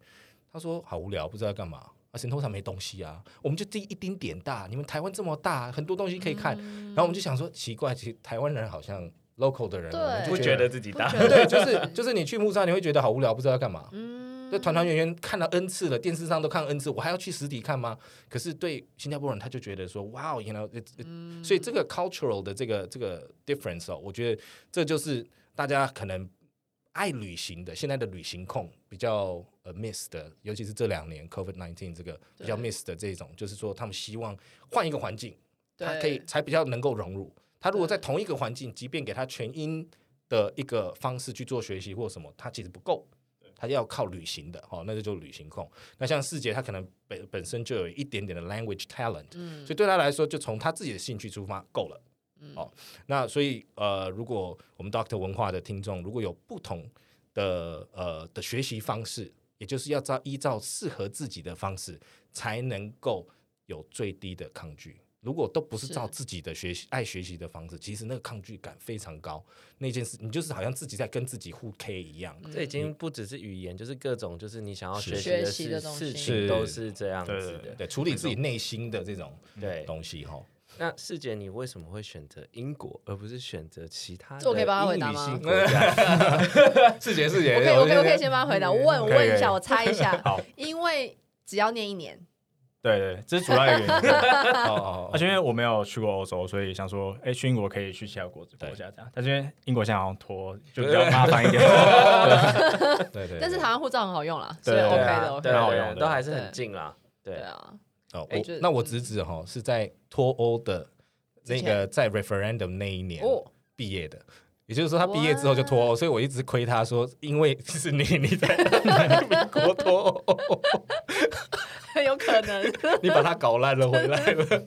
他说好无聊，不知道干嘛。啊，神通上没东西啊，我们就这一丁点大，你们台湾这么大，很多东西可以看。然后我们就想说奇怪，其实台湾人好像 local 的人，对我们就不觉得自己大对，就是就是你去木栅，你会觉得好无聊，不知道要干嘛。嗯，就，团团圆圆看了 N 次了，电视上都看 N 次，我还要去实体看吗？可是对新加坡人，他就觉得说，哇，you know，所以这个 cultural 的这个这个 difference 哦，我觉得这就是大家可能爱旅行的现在的旅行控比较呃 miss 的，尤其是这两年 COVID nineteen 这个比较 miss 的这种，就是说他们希望换一个环境，他可以才比较能够融入。他如果在同一个环境，即便给他全英的一个方式去做学习或什么，他其实不够，他要靠旅行的，哦，那就就旅行控。那像世杰，他可能本本身就有一点点的 language talent，嗯所以对他来说，就从他自己的兴趣出发够了。嗯哦，那所以呃，如果我们 Doctor 文化的听众如果有不同的呃的学习方式，也就是要照依照适合自己的方式，才能够有最低的抗拒。如果都不是照自己的学习爱学习的方式，其实那个抗拒感非常高。那件事，你就是好像自己在跟自己互 K 一样。这已经不只是语言，就是各种，就是你想要学习的事学习的事情都是这样子对对。对，处理自己内心的这种对，东西哈。那世杰，你为什么会选择英国，而不是选择其他的我可以帮他回答吗英语系国家？世杰，世杰，我可以，我可以，我可以先帮他回答。我问，我问一下，我猜一下，好，因为只要念一年，对对，这是主要的原因。哦哦而且因为我没有去过欧洲，所以想说，哎，去英国可以去其他国国家这样。但是因为英国现在好像拖，就比较麻烦一点。哦，对对。但是台湾护照很好用啦，所以 OK 的。蛮好用都还是很近啦。对，对啊，哦，我那我侄子哈是在脱欧的那个在 referendum 那一年哦，毕业的，也就是说他毕业之后就脱欧，所以我一直亏他说，因为是你你在 美国脱欧，很有可能。你把他搞烂了回来了，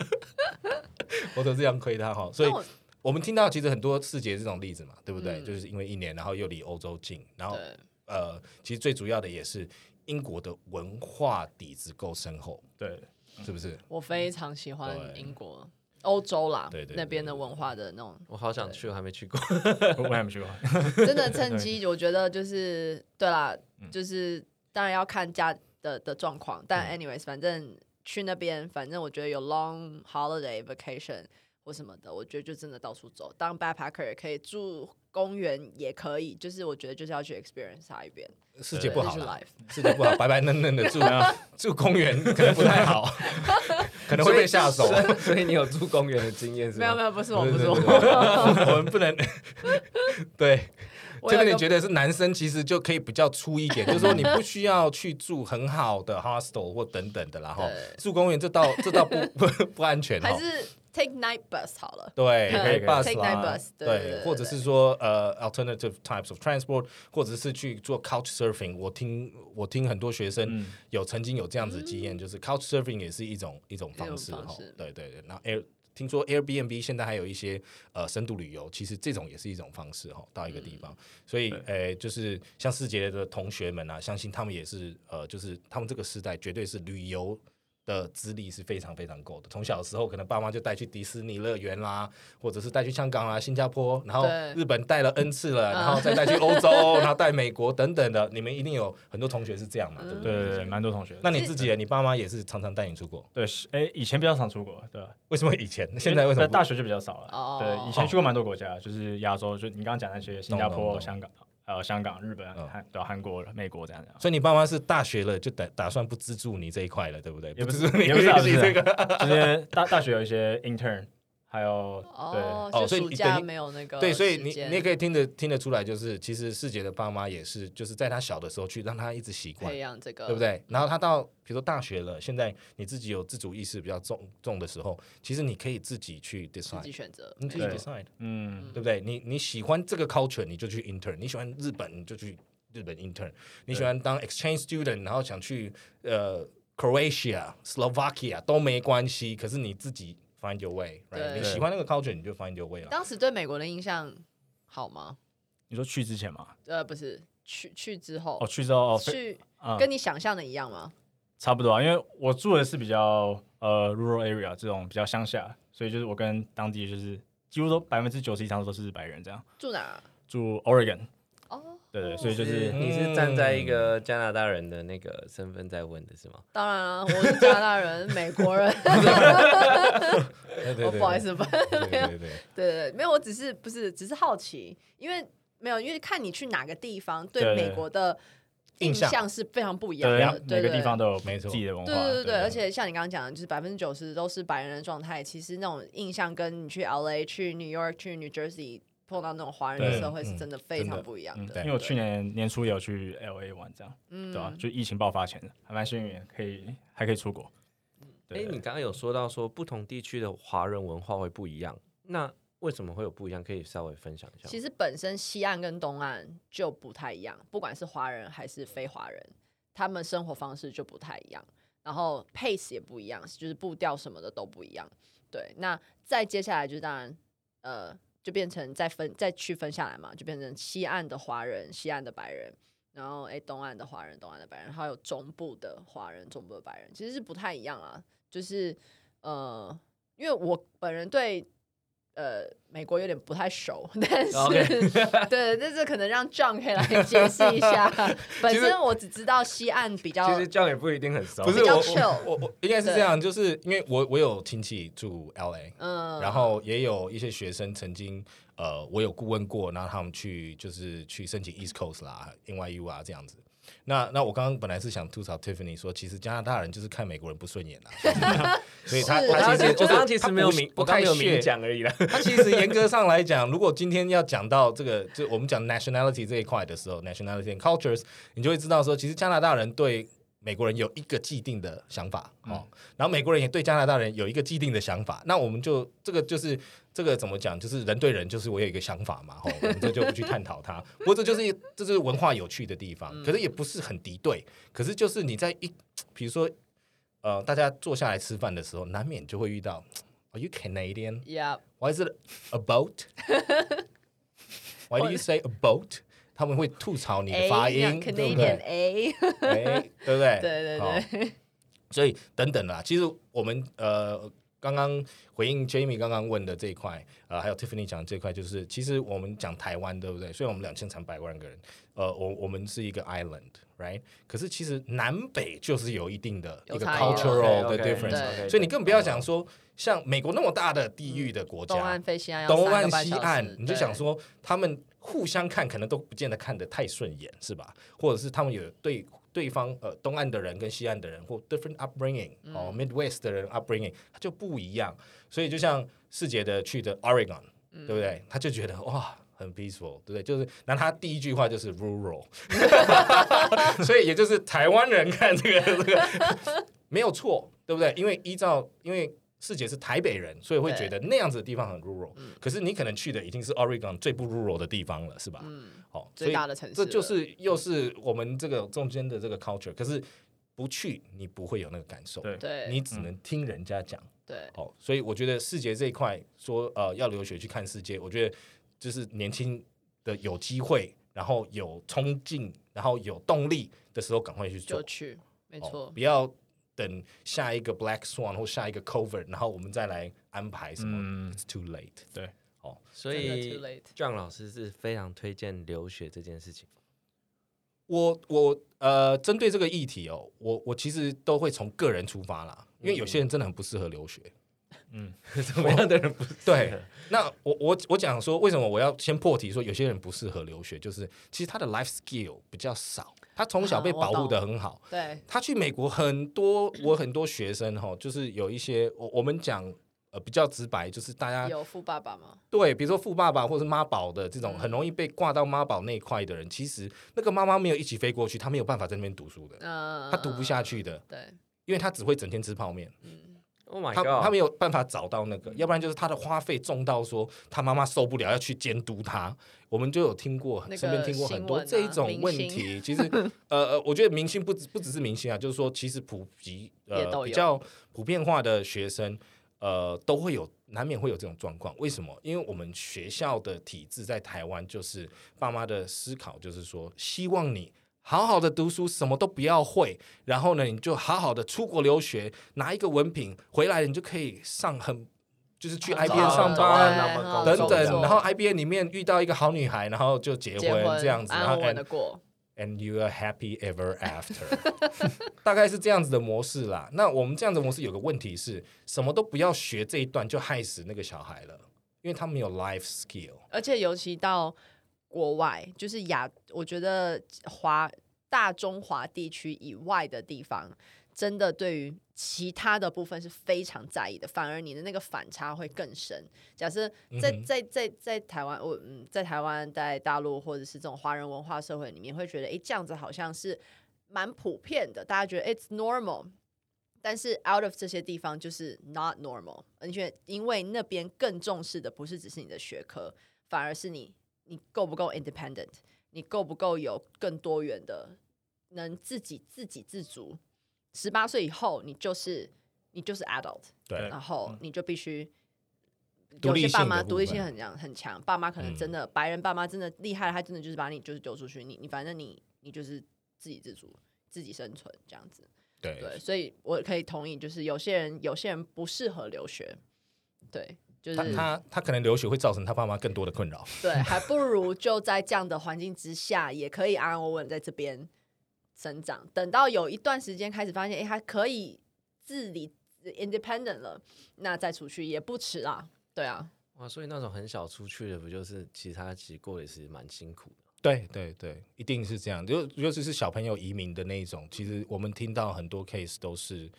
我都这样亏他哈。所以我我们听到其实很多世界这种例子嘛，对不对？嗯就是因为一年，然后又离欧洲近，然后呃，其实最主要的也是英国的文化底子够深厚，对，是不是？我非常喜欢英国、欧洲啦，对对对那边的文化的那种，我好想去，我还没去过。我我还没去过。真的趁机，我觉得就是对啦，嗯。就是当然要看家的的状况，但 anyways，反正去那边，反正我觉得有 long holiday vacation 或什么的，我觉得就真的到处走，当 backpacker 也可以住公园，也可以，就是我觉得就是要去 experience 它一遍，世界不好世界不好，白白嫩嫩的住住公园可能不太好，可能会被下手。所以所以你有住公园的经验是吗？没有没有，不是我，不是我，我们不能对。这个你觉得是男生其实就可以比较粗一点，就是说你不需要去住很好的 hostel 或等等的啦哈。对住公园这倒这倒不不 不安全哈还。是 take night bus 好了。对，可以 bus take 啦 night bus，对对对或者是说呃 alternative types of transport，或者是去做 couch surfing。我听我听很多学生嗯有曾经有这样子的经验，就是 couch surfing 也是一种一种方式哈。对对对，然后 Air 听说 Airbnb 现在还有一些呃深度旅游，其实这种也是一种方式哈，到一个地方。所以呃，就是像世杰的同学们啊，相信他们也是呃，就是他们这个时代绝对是旅游。的资历是非常非常够的。从小的时候，可能爸妈就带去迪士尼乐园啦，或者是带去香港啦、新加坡，然后日本带了 N 次了，嗯然后再带去欧洲，然后带美国等等的。你们一定有很多同学是这样嘛，对不对？对蛮多同学。那你自己，你爸妈也是常常带你出国？对，是哎，以前比较常出国，对吧？为什么以前？现在为什么大学就比较少了。哦对，以前去过蛮多国家，就是亚洲，就你刚刚讲那些新加坡、香港、呃香港、日本、嗯韩、对韩国、美国这样子。所以你爸妈是大学了就打打算不资助你这一块了，对不对？也不是资助你也不是啊学习这个。就是大大学有一些 intern，还有对哦，所以你等于没有那个对，所以你你也可以听得听得出来，就是其实世杰的爸妈也是，就是在他小的时候去让他一直习惯，培养这个，对不？对？然后他到比如说大学了，现在你自己有自主意识比较重重的时候，其实你可以自己去 decide，自己选择，你自己没错对 decide，嗯，对不对？你你喜欢这个 culture，你就去 intern；你喜欢日本，你就去日本 intern；你喜欢当 exchange student，然后想去呃 Croatia、Slovakia 都没关系，可是你自己 find your way，right？你喜欢那个 culture，你就 find your way 了。当时对美国的印象好吗？你说去之前嘛？呃，不是，去去之后哦，，去之后哦，去嗯跟你想象的一样吗？差不多啊，因为我住的是比较呃 rural area 这种比较乡下，所以就是我跟当地就是几乎都百分之九十以上都是白人这样。住哪？住 Oregon，哦，对对，所以就是你是站在一个加拿大人的那个身份在问的是吗？当然了，我是加拿大人，美国人。对对对，不好意思，不，对对对对对，没有，我只是不是，只是好奇，因为没有，因为看你去哪个地方，对美国的印象是非常不一样的。对，每个地方都有没错自己的文化。对对对对，而且像你刚刚讲的，就是百分之九十都是白人的状态，其实那种印象跟你去 LA、去 New York、去 New Jersey。碰到那种华人的社会是真的非常不一样的，因为我去年年初也有去 L A 玩，这样，对吧？就疫情爆发前的，还蛮幸运，可以还可以出国。哎，你刚刚有说到说不同地区的华人文化会不一样，那为什么会有不一样？可以稍微分享一下。其实本身西岸跟东岸就不太一样，不管是华人还是非华人，他们生活方式就不太一样，然后 pace 也不一样，就是步调什么的都不一样。对，那再接下来就是当然，呃。就变成再分再区分下来嘛，就变成西岸的华人、西岸的白人，然后诶东岸的华人、东岸的白人，还有中部的华人、中部的白人，其实是不太一样啊。就是呃，因为我本人对。呃，美国有点不太熟，但是 Okay. 对，但是可能让 John 可以来解释一下。本身我只知道西岸比较，其实 John 也不一定很熟。不是我我我，我应该是这样，就是因为我我有亲戚住 LA，嗯，然后也有一些学生曾经呃，我有顾问过，然后他们去就是去申请 East Coast 啦，NYU 啊这样子。那那我刚刚本来是想吐槽 Tiffany 说，其实加拿大人就是看美国人不顺眼啦，所以他他其实就是他其实没有明不太有明讲而已啦。他其实严格上来讲，如果今天要讲到这个，就我们讲 nationality 这一块的时候，nationality and cultures，你就会知道说，其实加拿大人对。美国人有一个既定的想法，哦，然后美国人也对加拿大人有一个既定的想法，那我们就这个就是这个怎么讲，就是人对人，就是我有一个想法嘛，哦，我们这就不去探讨它。不过这就是这是文化有趣的地方，可是也不是很敌对，可是就是你在一，比如说呃，大家坐下来吃饭的时候，难免就会遇到，Are you Canadian? Yeah. Why is it a boat? Why do you say a boat? 他们会吐槽你的发音，对不对？对 不对？对对对。所以等等啦，其实我们呃刚刚回应 Jamie 刚刚问的这一块，呃，还有 Tiffany 讲的这一块，就是其实我们讲台湾，对不对？虽然我们两千三百万个人，呃，我我们是一个 island，right？可是其实南北就是有一定的一个 cultural 的 difference，所以你更不要讲说像美国那么大的地域的国家，东岸西岸，东岸西岸，你就想说他们。互相看可能都不见得看得太顺眼，是吧？或者是他们有对对方呃东岸的人跟西岸的人或 different upbringing、嗯、哦 Midwest 的人 upbringing 他就不一样，所以就像世杰的去的 Oregon，、嗯、对不对？他就觉得哇很 peaceful，对不对？就是那他第一句话就是 rural，所以也就是台湾人看这个这个没有错，对不对？因为依照因为。世杰是台北人，所以会觉得那样子的地方很 rural。可是你可能去的已经是 Oregon 最不 rural 的地方了，是吧？嗯，好，最大的城市，这就是又是我们这个中间的这个 culture。可是不去，你不会有那个感受。对，你只能听人家讲。对，好，所以我觉得世杰这一块说呃要留学去看世界，我觉得就是年轻的有机会，然后有冲劲，然后有动力的时候，赶快去做。就去，没错，不要。等下一个 Black Swan 或下一个 Cover，然后我们再来安排什么。嗯、It's too late。对，哦，所以 John 老师是非常推荐留学这件事情。我我呃，针对这个议题哦，我我其实都会从个人出发啦，因为有些人真的很不适合留学。嗯，什么样的人不适合？对，那我我我讲说，为什么我要先破题说有些人不适合留学，就是其实他的 life skill 比较少。他从小被保护的很好，对。他去美国很多，我很多学生哈，就是有一些我我们讲呃比较直白，就是大家有富爸爸吗？对，比如说富爸爸或是妈宝的这种，很容易被挂到妈宝那一块的人，其实那个妈妈没有一起飞过去，他没有办法在那边读书的，他读不下去的，对，因为他只会整天吃泡面，嗯。Oh my 他他没有办法找到那个，要不然就是他的花费重到说他妈妈受不了要去监督他。我们就有听过，身边听过很多这一种问题。其实，呃呃，我觉得明星不只不只是明星啊，就是说其实普及呃比较普遍化的学生，呃都会有难免会有这种状况。为什么？因为我们学校的体制在台湾，就是爸妈的思考就是说，希望你。好好的读书，什么都不要会，然后呢，你就好好的出国留学，拿一个文凭回来，你就可以上很就是去哦 IBM 上班等等，然后 IBM 里面遇到一个好女孩，然后就结结婚婚这样子，然后 and you are happy ever after，大概是这样子的模式啦。那我们这样子的模式有个问题是什么都不要学这一段，就害死那个小孩了，因为他没有 life skill。而且尤其到国外，就是亚，我觉得华大中华地区以外的地方，真的对于其他的部分是非常在意的，反而你的那个反差会更深。假设在在在在台湾，我嗯，在台湾，在大陆或者是这种华人文化社会里面，会觉得，诶，这样子好像是蛮普遍的，大家觉得 it's normal。但是 out of 这些地方就是 not normal，而且因为那边更重视的不是只是你的学科，反而是你你够不够 independent，你够不够有更多元的，能自己自给自足。十八岁以后，你就是你就是 adult，对然后你就必须。有些爸妈独立性很强很强，爸妈可能真的、白人爸妈真的厉害，他真的就是把你就是丢出去，你你反正你你就是自给自足，自己生存这样子。对对，所以我可以同意，就是有些人有些人不适合留学，对，就是他他他可能流血会造成他爸妈更多的困扰。对，还不如就在这样的环境之下，也可以安安稳稳在这边生长。等到有一段时间开始发现，哎，还可以自理 independent 了，那再出去也不迟啦。对啊，哇，所以那种很小出去的，不就是其实他其实过得也是蛮辛苦的。对对对，一定是这样。就尤其是小朋友移民的那一种，其实我们听到很多 case 都是，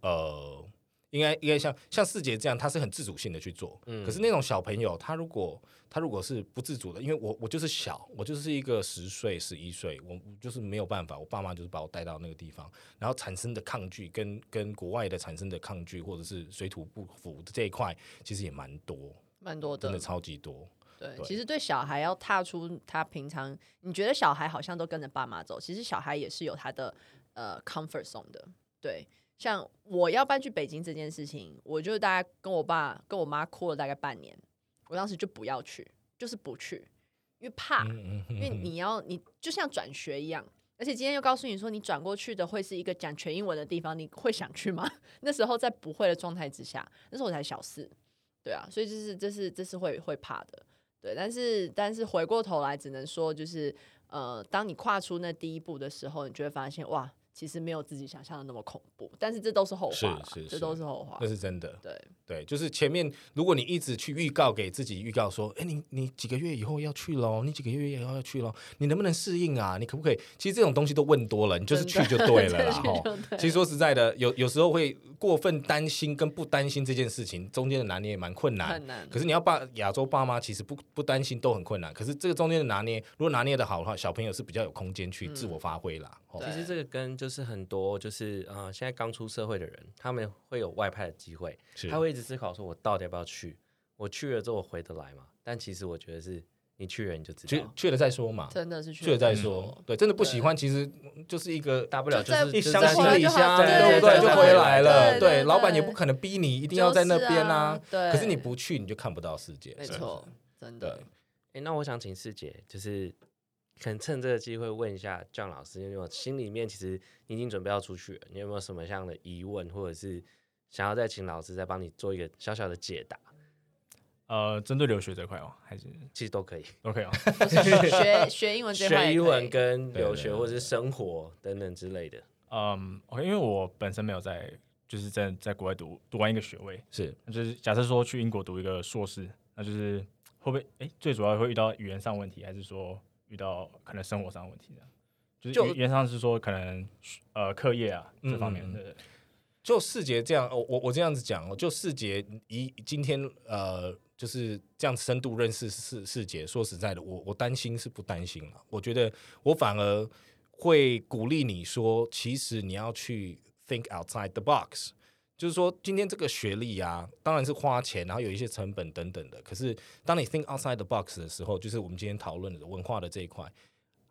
呃，应该应该像像四杰这样，他是很自主性的去做。嗯可是那种小朋友，他如果他如果是不自主的，因为我我就是小，我就是一个十岁十一岁，我就是没有办法，我爸妈就是把我带到那个地方，然后产生的抗拒跟跟国外的产生的抗拒，或者是水土不服的这一块，其实也蛮多，蛮多的真的。超级多。对，对其实对小孩要踏出他平常，你觉得小孩好像都跟着爸妈走，其实小孩也是有他的呃 comfort zone 的。对，像我要搬去北京这件事情，我就大概跟我爸跟我妈哭了大概半年，我当时就不要去，就是不去，因为怕，因为你要你就像转学一样。而且今天又告诉你说，你转过去的会是一个讲全英文的地方，你会想去吗？那时候在不会的状态之下，那时候我才小四，对啊，所以就是这是这是会会怕的。对，但是但是回过头来，只能说就是呃，当你跨出那第一步的时候，你就会发现哇，其实没有自己想象的那么恐怖。但是这都是后话是是是都是后话那。是真的。对，对，就是前面如果你一直去预告给自己预告说，哎，你你几个月以后要去喽，你几个月以后要去喽，你能不能适应啊？你可不可以？其实这种东西都问多了，你就是去就对了啦。真的吼去就对其实说实在的，有有时候会过分担心跟不担心这件事情中间的拿捏也蛮困难。很难。可是你要爸亚洲爸妈其实不不担心都很困难，可是这个中间的拿捏，如果拿捏的好的话，小朋友是比较有空间去自我发挥啦。其实这个跟就是很多就是呃现在刚出社会的人，他们会有外派的机会，是他会一直思考说，我到底要不要去？我去了之后我回得来吗？但其实我觉得是你去了你就知道，去去了再说嘛，真的是去去了再了说。对，真的不喜欢，其实就是一个大不了就是一箱行李箱，对对不对？对对就回来了。对对对老板也不可能逼你一定要在那边啊。对，可是你不去，你就看不到世界。是没错，真的对。哎，那我想请师姐，就是可能趁这个机会问一下 John 老师，因为我心里面其实你已经准备要出去了，你有没有什么样的疑问，或者是想要再请老师再帮你做一个小小的解答？呃，针对留学这块哦，还是其实都可以，OK 哦。学学英文学英文跟留学或者是生活等等之类的。嗯，OK，因为我本身没有在，就是在在国外读读完一个学位，是就是假设说去英国读一个硕士，那就是会不会哎，最主要会遇到语言上问题，还是说遇到可能生活上问题呢？就是就语言上是说可能呃课业啊这方面嗯嗯嗯的，就世杰这样，我我我这样子讲哦，就世杰一今天呃就是这样深度认识世世杰。说实在的，我我担心是不担心了。我觉得我反而会鼓励你说，其实你要去 think outside the box。就是说，今天这个学历啊，当然是花钱，然后有一些成本等等的。可是，当你 think outside the box 的时候，就是我们今天讨论的文化的这一块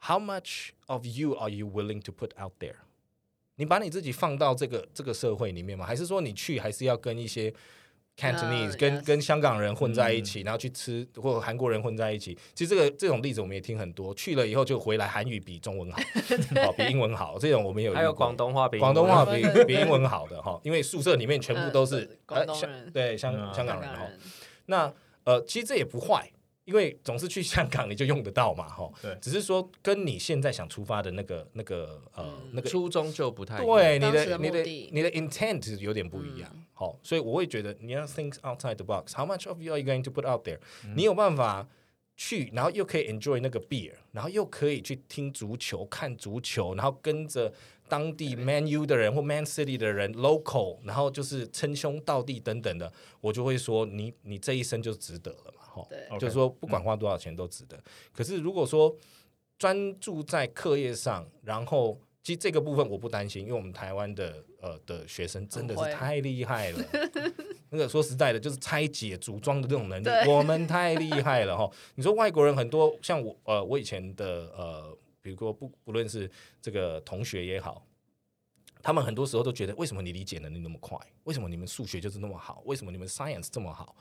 ，How much of you are you willing to put out there？你把你自己放到这个这个社会里面吗？还是说你去还是要跟一些 Cantonese，、嗯跟 yes 跟香港人混在一起，然后去吃，或者韩国人混在一起。其实这个这种例子我们也听很多，去了以后就回来韩语比中文好，好，比英文好。这种我们有还有广东话比广东话比 比英文好的哈，因为宿舍里面全部都是嗯广东香人对香嗯香港人哈。那呃，其实这也不坏，因为总是去香港你就用得到嘛哈。对只是说跟你现在想出发的那个那个呃嗯那个初衷就不太一样对你的的你的你的 intent 有点不一样，嗯好、所以我会觉得你要 think outside the box。How much of you are you going to put out there？、你嗯有办法去，然后又可以 enjoy 那个 beer，然后又可以去听足球、看足球，然后跟着当地 Man U 的人或 Man City 的人 local，然后就是称兄道弟等等的，我就会说你你这一生就值得了嘛，哈、对就是说不管花多少钱都值得。可是如果说专注在课业上，然后其实这个部分我不担心，因为我们台湾的呃的学生真的是太厉害了。那个说实在的，就是拆解组装的这种能力，我们太厉害了哈。你说外国人很多，像我呃我以前的呃，比如说不不论是这个同学也好。他们很多时候都觉得，为什么你理解能力那么快？为什么你们数学就是那么好？为什么你们 science 这么好？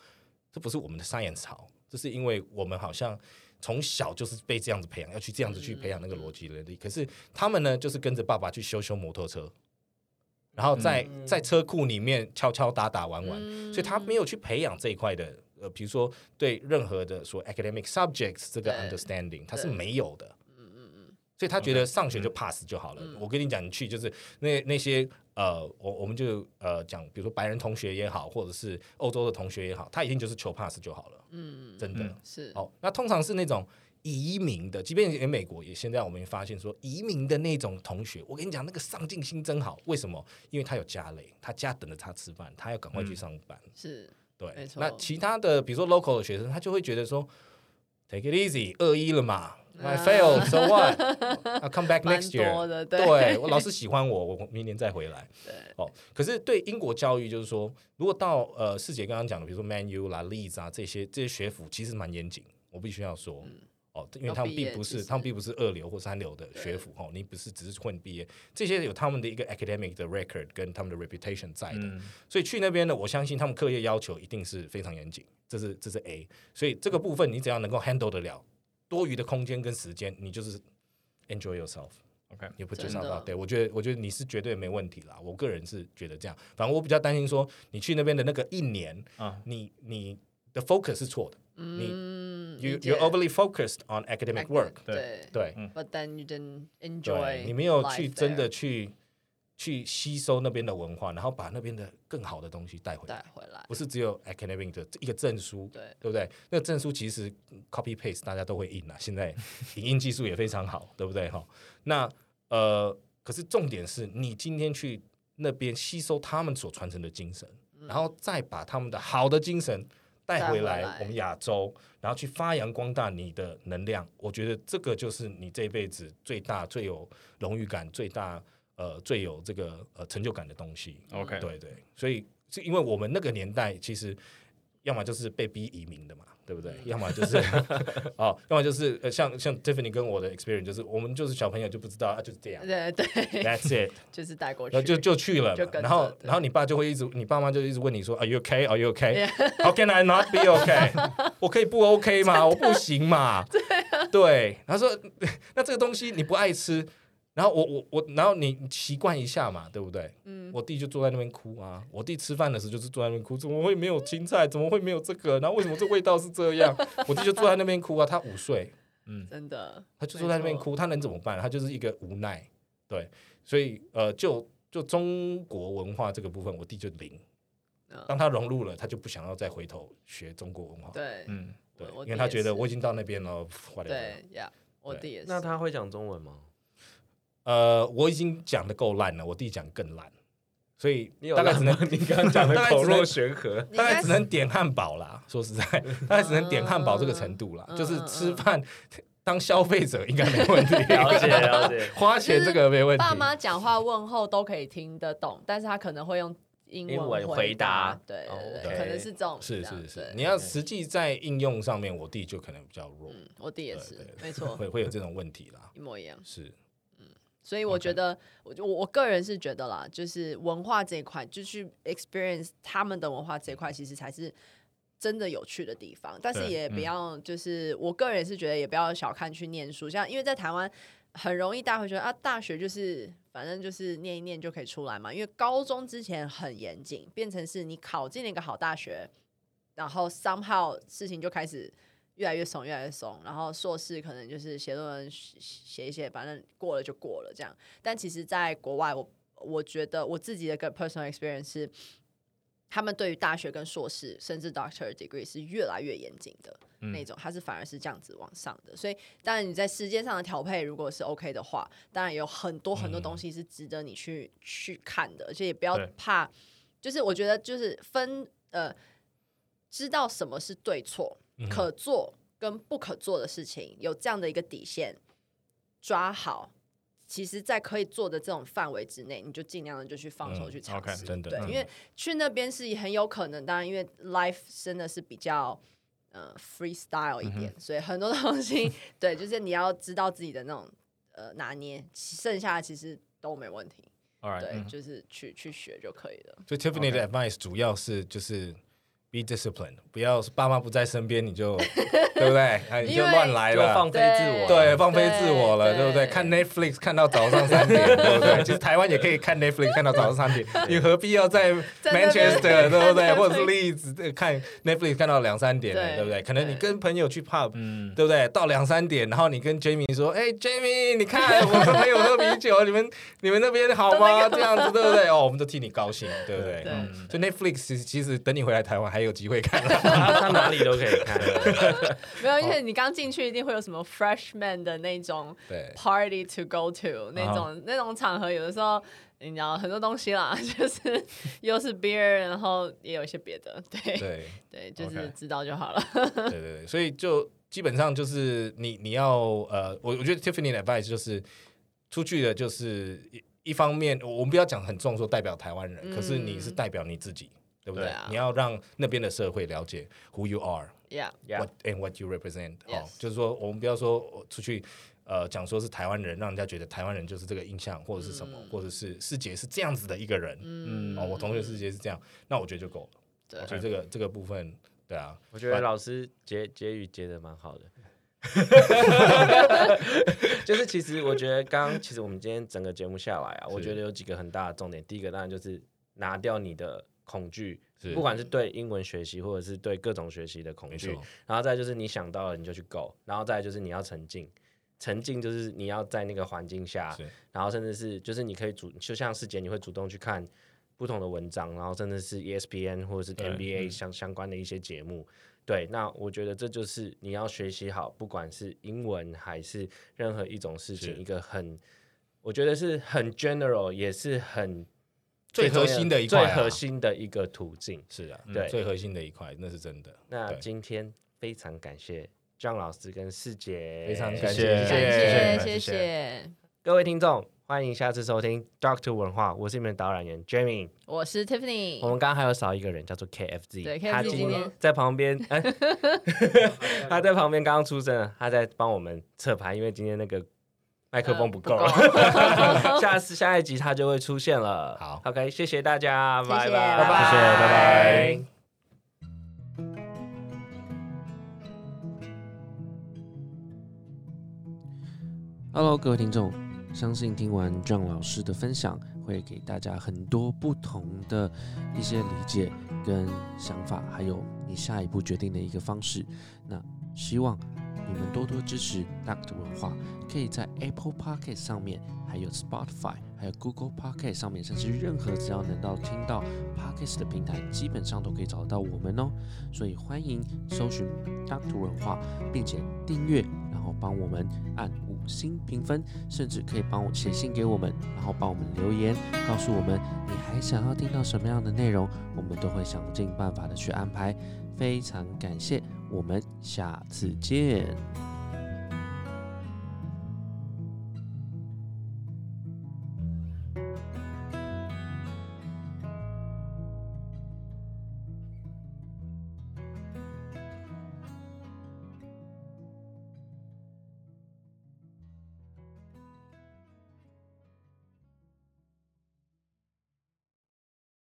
这不是我们的 science 好，这是因为我们好像从小就是被这样子培养，要去这样子去培养那个逻辑能力。可是他们呢，就是跟着爸爸去修修摩托车，然后在、在车库里面敲敲打打玩玩，嗯所以他没有去培养这一块的。呃，比如说对任何的说 academic subjects 这个 understanding，他是没有的。所以他觉得上学就 pass 就好了。我跟你讲，你去就是那那些呃，我我们就呃讲，比如说白人同学也好，或者是欧洲的同学也好，他一定就是求 pass 就好了。嗯，真的。嗯是好，那通常是那种移民的，即便在美国也现在我们也发现说，移民的那种同学，我跟你讲，那个上进心真好。为什么？因为他有家累，他家等着他吃饭，他要赶快去上班。是，对没，错那其他的比如说 local 的学生，他就会觉得说，take it easy，二一了嘛。I failed, so what? I'll come back next year. 的，对对我老师喜欢我，我明年再回来。对，哦，可是对英国教育就是说，如果到呃世姐刚刚讲的，比如说 Man U 啦、Leeds 啊这些这些学府，其实蛮严谨，我必须要说。哦，因为他们并不是，他们并不是二流或三流的学府哦，你不是只是混毕业，这些有他们的一个 academic 的 record 跟他们的 reputation 在的，嗯所以去那边呢，我相信他们课业要求一定是非常严谨，这是这是 A，所以这个部分你只要能够 handle 得了，多余的空间跟时间，你就是 enjoy yourself。OK，也不介绍到，对我觉得，我觉得你是绝对没问题啦。我个人是觉得这样，反正我比较担心说，你去那边的那个一年，啊你你的 focus 是错的，嗯你 you you're overly focused on academic work，对对，But then you didn't enjoy，你没有去真的 there 去去吸收那边的文化，然后把那边的更好的东西带回来带，回来，不是只有 academic 的一个证书，对，对不对？那个证书其实 copy paste 大家都会印啊，现在影印技术也非常好，对不对？哈，那呃，可是重点是你今天去那边吸收他们所传承的精神，然后再把他们的好的精神带回来来我们亚洲，然后去发扬光大你的能量。我觉得这个就是你这辈子最大、最有荣誉感、最大呃最有这个呃成就感的东西。OK，对对，所以是因为我们那个年代，其实要么就是被逼移民的嘛，对不对？要么就是 哦，要么就是呃，像像 Tiffany 跟我的 experience，就是我们就是小朋友就不知道啊，就是这样对对，，That's it，就是带过去，然后就就去了，就然后然后你爸就会一直，你爸妈就一直问你说，Are you okay? Are you okay? How can I not be okay? 我可以不 OK 吗？我不行嘛？对，然后说那这个东西你不爱吃。然后我我我，然后你习惯一下嘛，对不对？嗯，我弟就坐在那边哭啊。我弟吃饭的时候就是坐在那边哭，怎么会没有青菜？怎么会没有这个？然后为什么这味道是这样？我弟就坐在那边哭啊。他五岁，嗯真的，他就坐在那边哭，他能怎么办？他就是一个无奈。对，所以呃，就就中国文化这个部分，我弟就零。嗯当他融入了，他就不想要再回头学中国文化。对嗯，对，因为他觉得我已经到那边了。对呀，我弟也是，那他会讲中文吗？呃，我已经讲的够烂了，我弟讲更烂，所以大概只能你刚刚讲的 大概只能口若悬河。大概只能点汉堡啦。说实在，大概只能点汉堡这个程度啦，嗯就是吃饭当消费者应该没问题。了 解了解，花钱这个没问题。爸妈讲话问候都可以听得懂，但是他可能会用英英文回回答对可能是这种是是是你要实际在应用上面，我弟就可能比较弱，嗯，我弟也是没错，会会有这种问题啦。一模一样。是，所以我觉得，我我我个人是觉得啦，就是文化这一块，就去 experience 他们的文化这一块，其实才是真的有趣的地方。但是也不要，就是我个人也是觉得，也不要小看去念书。像因为在台湾，很容易大家会觉得啊，大学就是反正就是念一念就可以出来嘛。因为高中之前很严谨，变成是你考进了一个好大学，然后 somehow 事情就开始。越来越松，越来越松。然后硕士可能就是写论文写一写，反正过了就过了这样。但其实，在国外，我我觉得我自己的个 personal experience 是，他们对于大学跟硕士甚至 doctor degree 是越来越严谨的那种，它是反而是这样子往上的。所以，当然你在时间上的调配如果是 OK 的话，当然有很多很多东西是值得你去去看的，而且也不要怕。就是我觉得就是分呃，知道什么是对错。可做跟不可做的事情，有这样的一个底线抓好，其实，在可以做的这种范围之内，你就尽量的就去放手去尝试。真的，对，因为去那边是很有可能，当然，因为 life 真的是比较呃 freestyle 一点，所以很多东西，对，就是你要知道自己的那种呃拿捏，剩下的其实都没问题。对，就是去去学就可以了。所以 Tiffany 的 advice 主要是就是。Be disciplined，不要爸妈不在身边你就 对不对？你就乱来了，放飞自我，对，放飞自我了，对不对？看 Netflix 看到早上三点，对不对？其 实台湾也可以看 Netflix 看到早上三点，你何必要在 Manchester 对不对？或者是 Leeds 看 Netflix 看到两三点，对不对？可能你跟朋友去 pub，对不对？到两三点，然后你跟 Jamie 说：“哎，Jamie，你看我跟朋友喝啤酒，你们你们那边好吗？这样子对不对？哦，我们都替你高兴，对不对？所以 Netflix 其实等你回来台湾还。没有机会看了，他哪里都可以看。没有，因为你刚进去一定会有什么 freshman 的那种 party to go to 那种那种场合，有的时候你知道很多东西啦，就是又是 beer，然后也有一些别的，对。对。对，就是知道就好了。对对对，所以就基本上就是你你要呃，我我觉得 Tiffany 的 advice 就是出去的，就是一一方面，我们不要讲很重说代表台湾人，可是你是代表你自己。对不对？你要让那边的社会了解 who you are，yeah，what and what you represent。哦，就是说，我们不要说出去，呃，讲说是台湾人，让人家觉得台湾人就是这个印象，或者是什么，或者是世杰是这样子的一个人。嗯，哦，我同学世杰是这样，那我觉得就够了。对，所以这个这个部分，对啊，我觉得老师结结语结的蛮好的。就是其实我觉得刚刚其实我们今天整个节目下来啊，我觉得有几个很大的重点。第一个当然就是拿掉你的。恐惧，不管是对英文学习，或者是对各种学习的恐惧，然后再就是你想到了你就去 go，然后再就是你要沉浸，沉浸就是你要在那个环境下，然后甚至是就是你可以主，就像世杰，你会主动去看不同的文章，然后甚至是 ESPN 或者是 NBA 相相关的一些节目，对，那我觉得这就是你要学习好，不管是英文还是任何一种事情，一个很，我觉得是很 general，也是很。最核心的一块，最核心的一个途径。是啊，对，最核心的一块，那是真的。那今天非常感谢 John 老师跟世杰，非常感谢，谢谢，谢谢各位听众，欢迎下次收听 Doctor 文化，我是你们的导览员 Jamie，我是 Tiffany，我们刚刚还有少一个人叫做 KFZ，对，KFZ 今天在旁边，他在旁边刚刚出生了，他在帮我们测牌，因为今天那个。麦克风不够 下次下一集它就会出现了。好，OK，谢谢大家，拜拜，拜拜，谢谢，拜拜。Hello，各位听众，相信听完 John 老师的分享，会给大家很多不同的一些理解跟想法，还有你下一步决定的一个方式。那希望。你们多多支持 DUCT 文化，可以在 Apple Podcast 上面，还有 Spotify，还有 Google Podcast 上面，甚至任何只要能到听到 Podcast 的平台，基本上都可以找到我们哦。所以欢迎搜寻 DUCT 文化，并且订阅，然后帮我们按五星评分，甚至可以帮我写信给我们，然后帮我们留言，告诉我们你还想要听到什么样的内容，我们都会想尽办法的去安排。非常感谢。我们下次见。